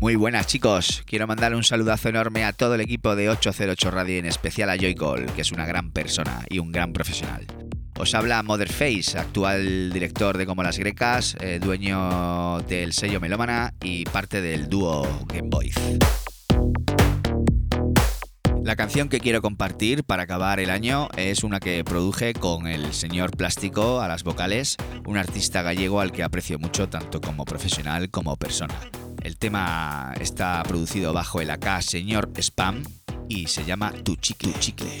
Muy buenas chicos, quiero mandar un saludazo enorme a todo el equipo de 808 Radio, en especial a Joy Cole, que es una gran persona y un gran profesional. Os habla Motherface, actual director de Como las Grecas, eh, dueño del sello Melómana y parte del dúo Game Boys. La canción que quiero compartir para acabar el año es una que produje con el señor Plástico a las vocales, un artista gallego al que aprecio mucho tanto como profesional como persona. El tema está producido bajo el AK señor Spam y se llama Tu Chicle. Chicle.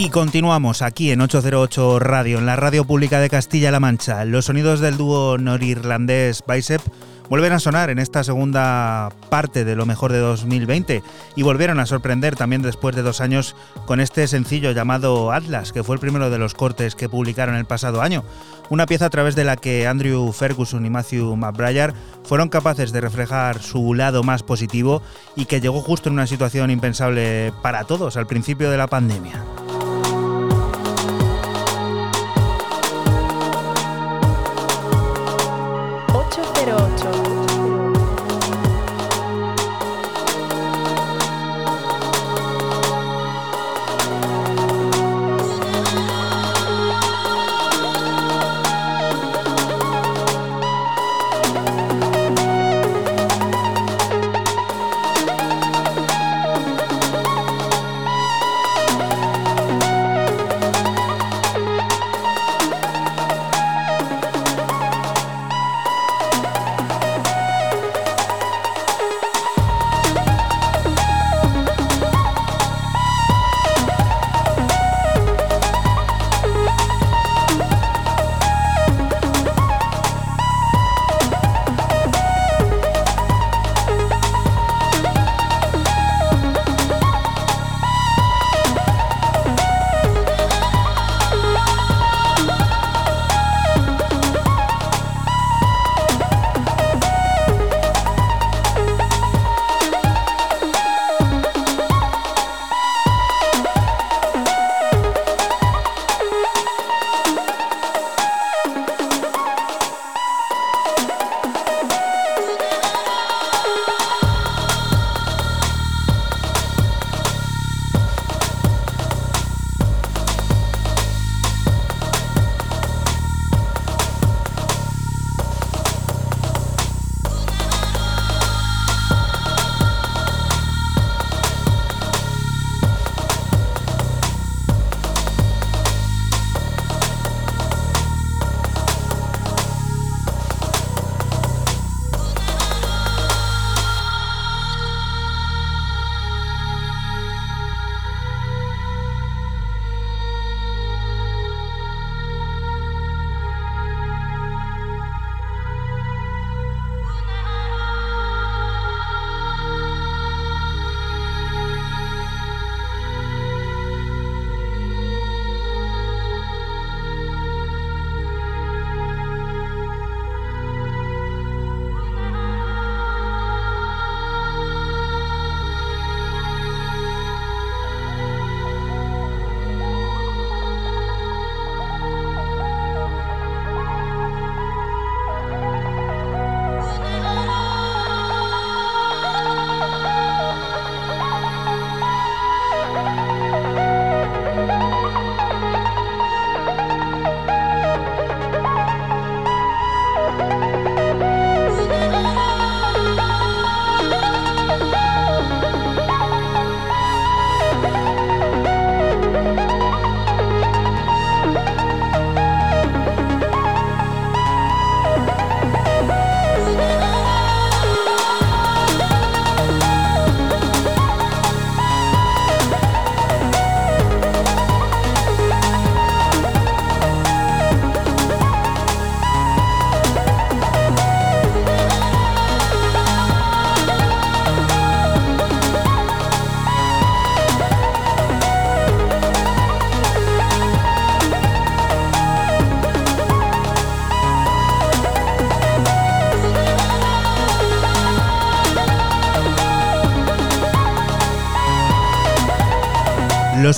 Y continuamos aquí en 808 Radio, en la radio pública de Castilla-La Mancha. Los sonidos del dúo norirlandés Bicep vuelven a sonar en esta segunda parte de lo mejor de 2020 y volvieron a sorprender también después de dos años con este sencillo llamado Atlas, que fue el primero de los cortes que publicaron el pasado año. Una pieza a través de la que Andrew Ferguson y Matthew McBrayer fueron capaces de reflejar su lado más positivo y que llegó justo en una situación impensable para todos al principio de la pandemia.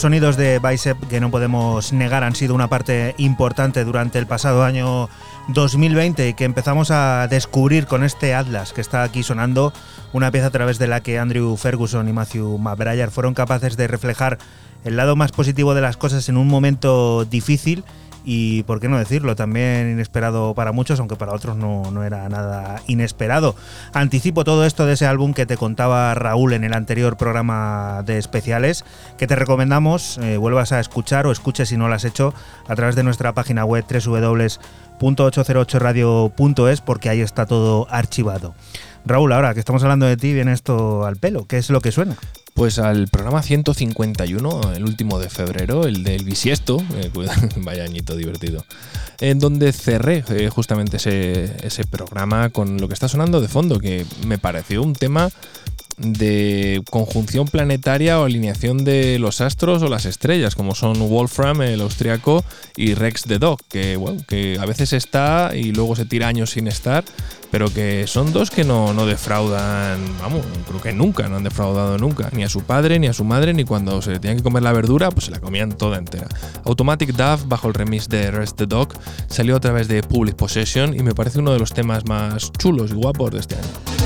Sonidos de Bicep, que no podemos negar, han sido una parte importante durante el pasado año 2020 y que empezamos a descubrir con este Atlas que está aquí sonando, una pieza a través de la que Andrew Ferguson y Matthew McBrayer fueron capaces de reflejar el lado más positivo de las cosas en un momento difícil y, por qué no decirlo, también inesperado para muchos, aunque para otros no, no, era nada inesperado. Anticipo todo esto de ese álbum que te contaba Raúl en el anterior programa de especiales, que te recomendamos, eh, vuelvas a escuchar o escuches si no lo has hecho a través de nuestra página web www.808radio.es porque ahí está todo archivado. Raúl, ahora que estamos hablando de ti, viene esto al pelo. ¿Qué es lo que suena? Pues al programa 151, el último de febrero, el del bisiesto, eh, vaya añito divertido, en donde cerré eh, justamente ese, ese programa con lo que está sonando de fondo, que me pareció un tema de conjunción planetaria o alineación de los astros o las estrellas, como son Wolfram, el austriaco, y Rex the Dog, que, bueno, que a veces está y luego se tira años sin estar, pero que son dos que no, no defraudan, vamos, creo que nunca, no han defraudado nunca, ni a su padre, ni a su madre, ni cuando se tenían que comer la verdura, pues se la comían toda entera. Automatic Dove, bajo el remix de Rex the Dog, salió a través de Public Possession y me parece uno de los temas más chulos y guapos de este año.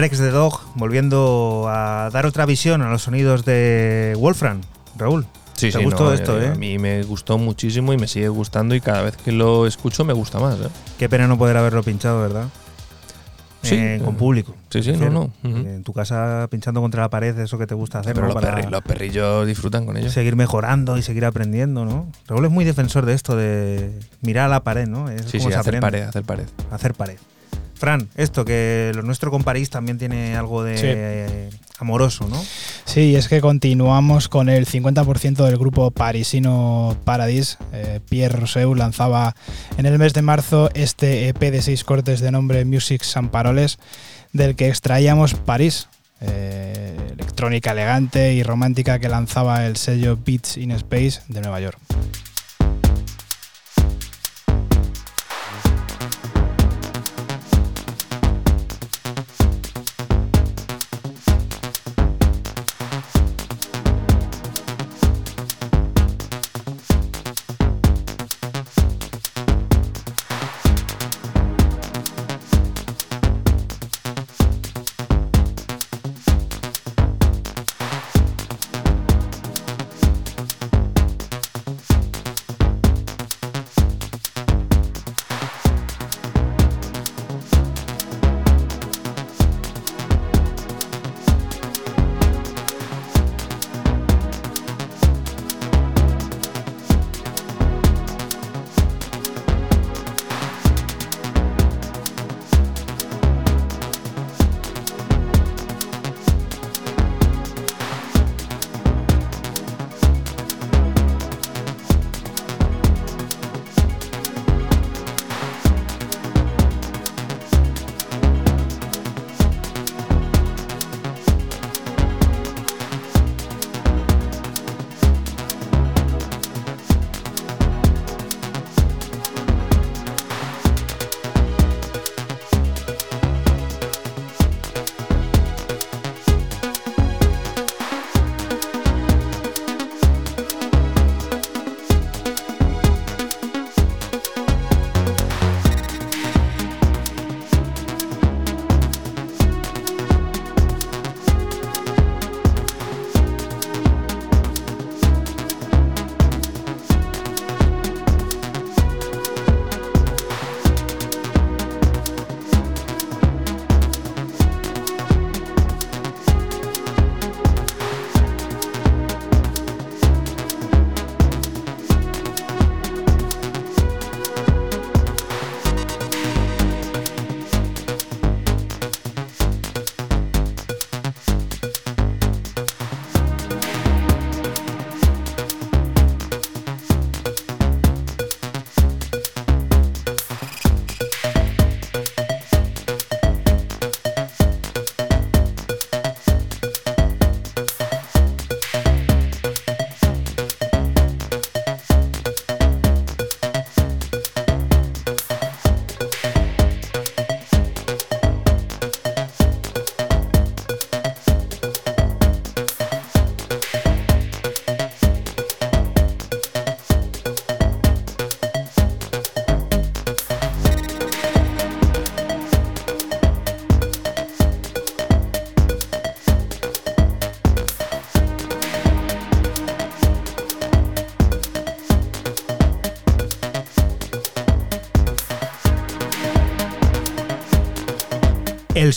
Rex the Dog, volviendo a dar otra visión a los sonidos de Wolfram. Raúl, Sí, ¿te sí, gustó no, esto, eh, eh? A mí me gustó muchísimo y me sigue gustando y cada vez que lo escucho me gusta más. ¿eh? Qué pena no poder haberlo pinchado, ¿verdad? Sí, Eh, con público. sí, sí, no, no. En tu casa pinchando contra la pared, eso que te gusta hacer, Pero ¿no? los, Para perri- los perrillos disfrutan con ello. seguir mejorando y seguir aprendiendo, ¿no? Raúl es muy defensor de esto, de mirar a la pared, ¿no? Es Sí, como sí, se hacer aprende. pared, hacer pared. Hacer pared. Fran, esto que lo nuestro con París también tiene algo de Sí. eh, amoroso, ¿no? Sí, es que continuamos con el 50% del grupo parisino Paradis. Eh, Pierre Roseu lanzaba en el mes de marzo este EP de seis cortes de nombre Music Sans Paroles, del que extraíamos París, eh, electrónica elegante y romántica que lanzaba el sello Beats in Space de Nueva York.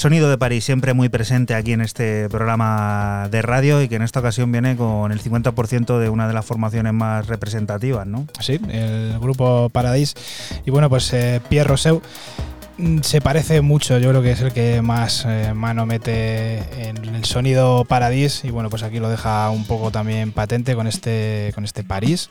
Sonido de París siempre muy presente aquí en este programa de radio y que en esta ocasión viene con el 50% de una de las formaciones más representativas, ¿no? Sí, el grupo Paradis. Y bueno, pues eh, Pierre Roseu mm, se parece mucho, yo creo que es el que más eh, mano mete en el sonido Paradis y bueno, pues aquí lo deja un poco también patente con este con este París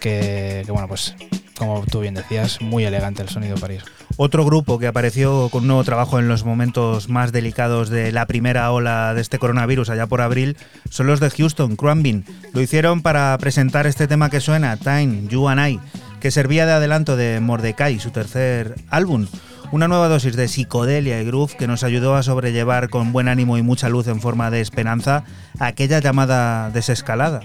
que, que, bueno, pues como tú bien decías, muy elegante el sonido París. Otro grupo que apareció con un nuevo trabajo en los momentos más delicados de la primera ola de este coronavirus allá por abril son los de Houston, Crumbin. Lo hicieron para presentar este tema que suena, Time, You and I, que servía de adelanto de Mordecai, su tercer álbum. Una nueva dosis de psicodelia y groove que nos ayudó a sobrellevar con buen ánimo y mucha luz en forma de esperanza aquella llamada desescalada.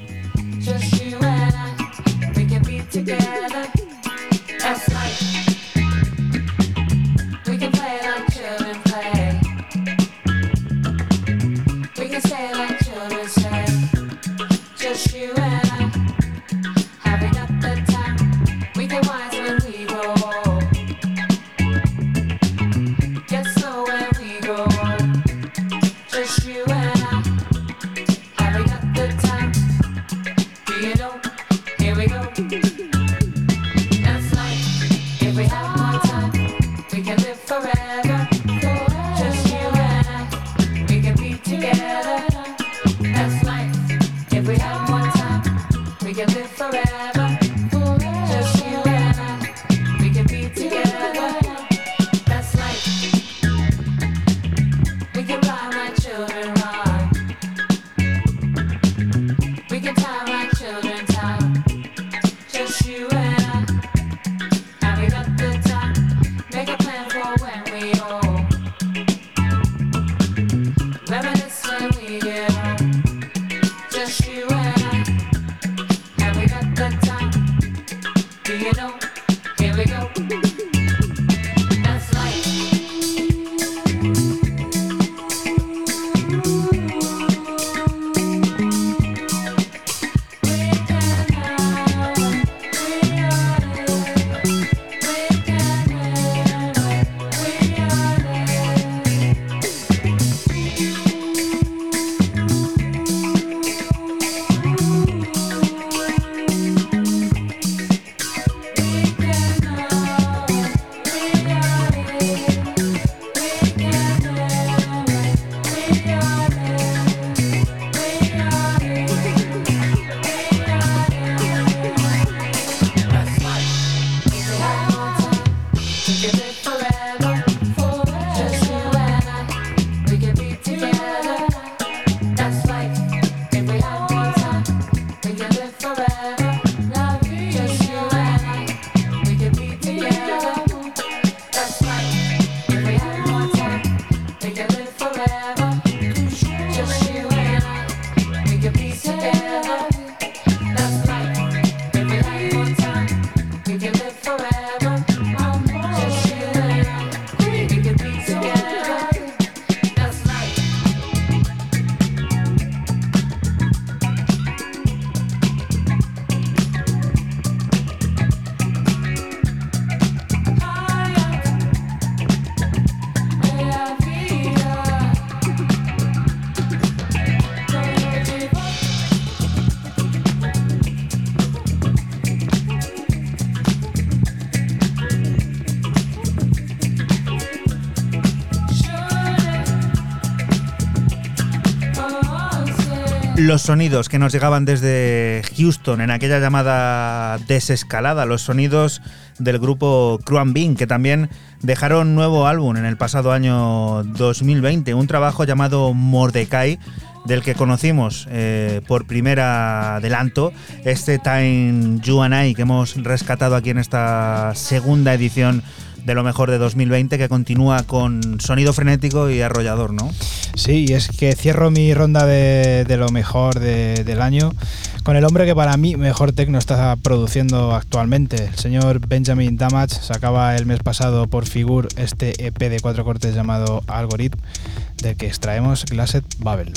Los sonidos que nos llegaban desde Houston en aquella llamada desescalada, los sonidos del grupo Cruan Bean, que también dejaron nuevo álbum en el pasado año 2020, un trabajo llamado Mordecai, del que conocimos eh, por primera adelanto este Time You and I que hemos rescatado aquí en esta segunda edición de lo mejor de 2020 que continúa con sonido frenético y arrollador, ¿no? Sí, y es que cierro mi ronda de, lo mejor de- del año con el hombre que para mí mejor techno está produciendo actualmente. El señor Benjamin Damage sacaba el mes pasado por Figur este EP de cuatro cortes llamado Algorithm, del que extraemos Glassed Babel.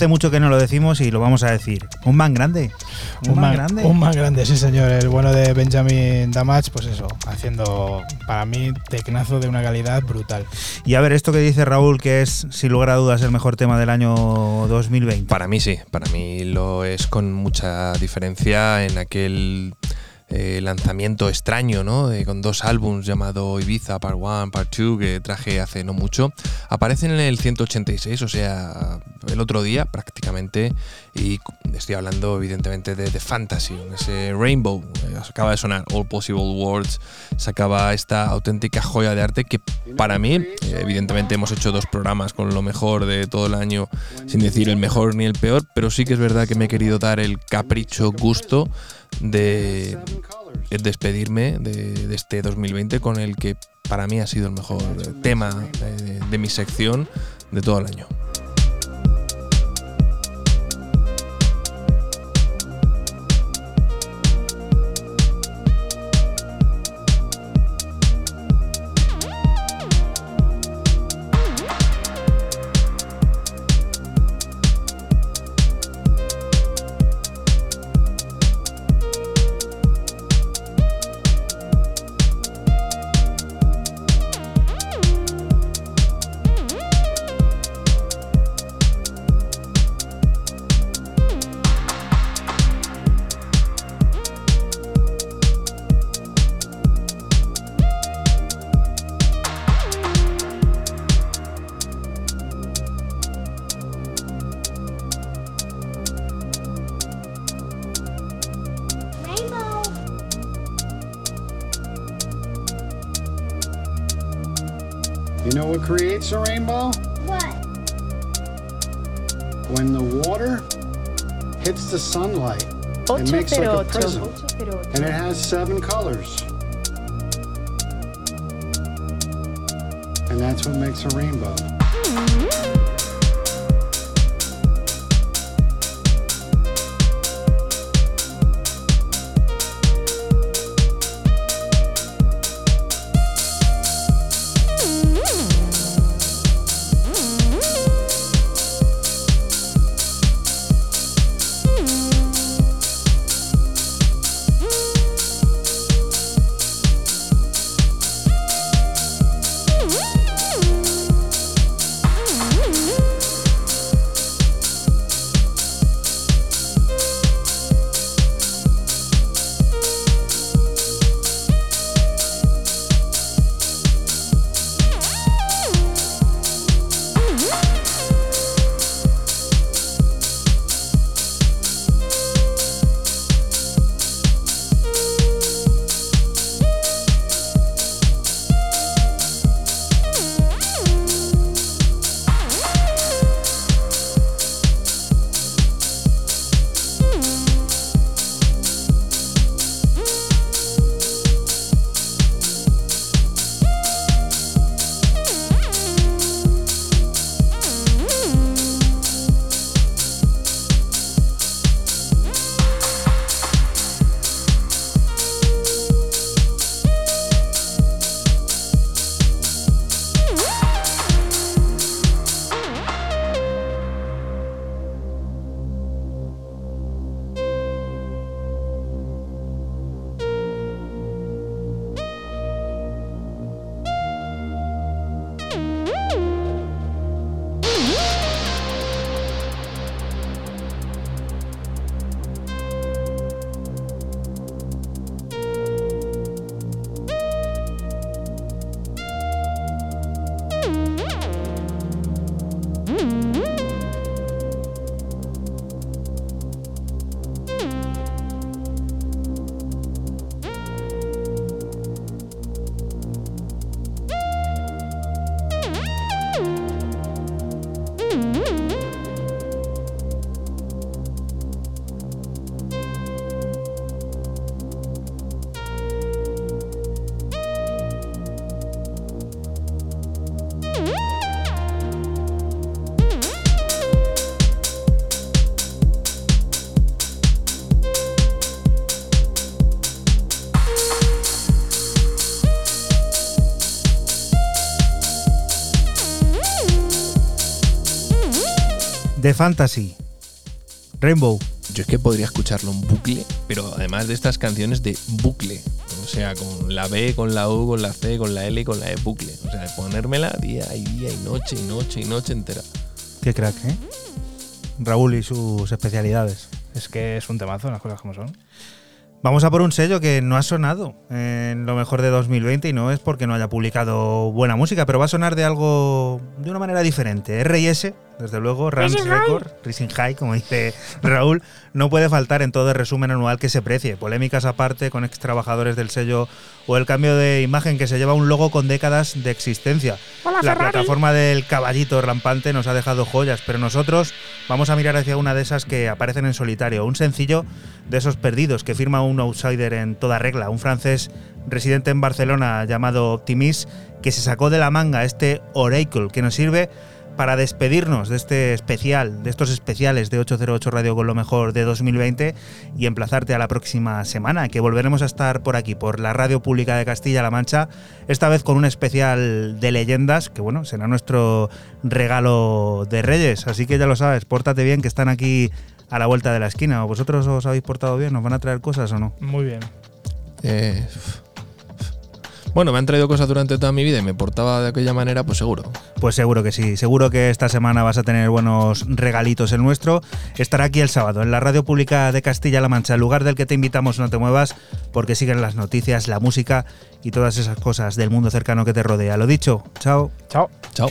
Hace mucho que no lo decimos y lo vamos a decir. Un man grande. Un, man, man grande. Un man grande, sí señor. El bueno de Benjamin Damage, pues eso, haciendo para mí tecnazo de una calidad brutal. Y a ver, esto que dice Raúl, que es sin lugar a dudas el mejor tema del año 2020. Para mí sí, para mí lo es con mucha diferencia en aquel eh, lanzamiento extraño, ¿no? Con dos álbums llamado Ibiza Part 1, Part 2 que traje hace no mucho. Aparecen en el 186, o sea, el otro día prácticamente. Y estoy hablando evidentemente de The Fantasy, ese Rainbow. eh, acaba de sonar All Possible Worlds. Sacaba esta auténtica joya de arte que para mí, evidentemente hemos hecho dos programas con lo mejor de todo el año, sin decir el mejor ni el peor, pero sí que es verdad que me he querido dar el capricho gusto de despedirme de, de este 2020 con el que para mí ha sido el mejor tema de mi sección de todo el año. The sunlight, it makes like a prism. And it has seven colors. And that's what makes a rainbow. Fantasy. Rainbow. Yo es que podría escucharlo en bucle, pero además de estas canciones de bucle. O sea, con la B, con la U, con la C, con la L y con la E bucle. O sea, de ponérmela día y día y noche y noche y noche entera. Qué crack, ¿eh? Raúl y sus especialidades. Es que es un temazo, las cosas como son. Vamos a por un sello que no ha sonado en lo mejor de 2020 y no es porque no haya publicado buena música, pero va a sonar de algo de una manera diferente. RS, desde luego, Rams Rising High. Record, Rising High, como dice Raúl, no puede faltar en todo el resumen anual que se precie. Polémicas aparte con ex trabajadores del sello o el cambio de imagen que se lleva un logo con décadas de existencia. Hola, La Ferrari. plataforma del caballito rampante nos ha dejado joyas, pero nosotros vamos a mirar hacia una de esas que aparecen en solitario, un sencillo de esos perdidos que firma un outsider en toda regla, un francés residente en Barcelona llamado Optimis, que se sacó de la manga este Oracle, que nos sirve para despedirnos de este especial, de estos especiales de 808 Radio con lo mejor de 2020 y emplazarte a la próxima semana, que volveremos a estar por aquí, por la Radio Pública de Castilla-La Mancha, esta vez con un especial de leyendas, que bueno, será nuestro regalo de Reyes, así que ya lo sabes, pórtate bien, que están aquí a la vuelta de la esquina. ¿O ¿Vosotros os habéis portado bien? ¿Nos van a traer cosas o no? Muy bien. Eh, bueno, me han traído cosas durante toda mi vida y me portaba de aquella manera, pues seguro. Pues seguro que sí, seguro que esta semana vas a tener buenos regalitos el nuestro. Estará aquí el sábado en la Radio Pública de Castilla-La Mancha, el lugar del que te invitamos no te muevas porque siguen las noticias, la música y todas esas cosas del mundo cercano que te rodea. Lo dicho, chao. Chao. Chao.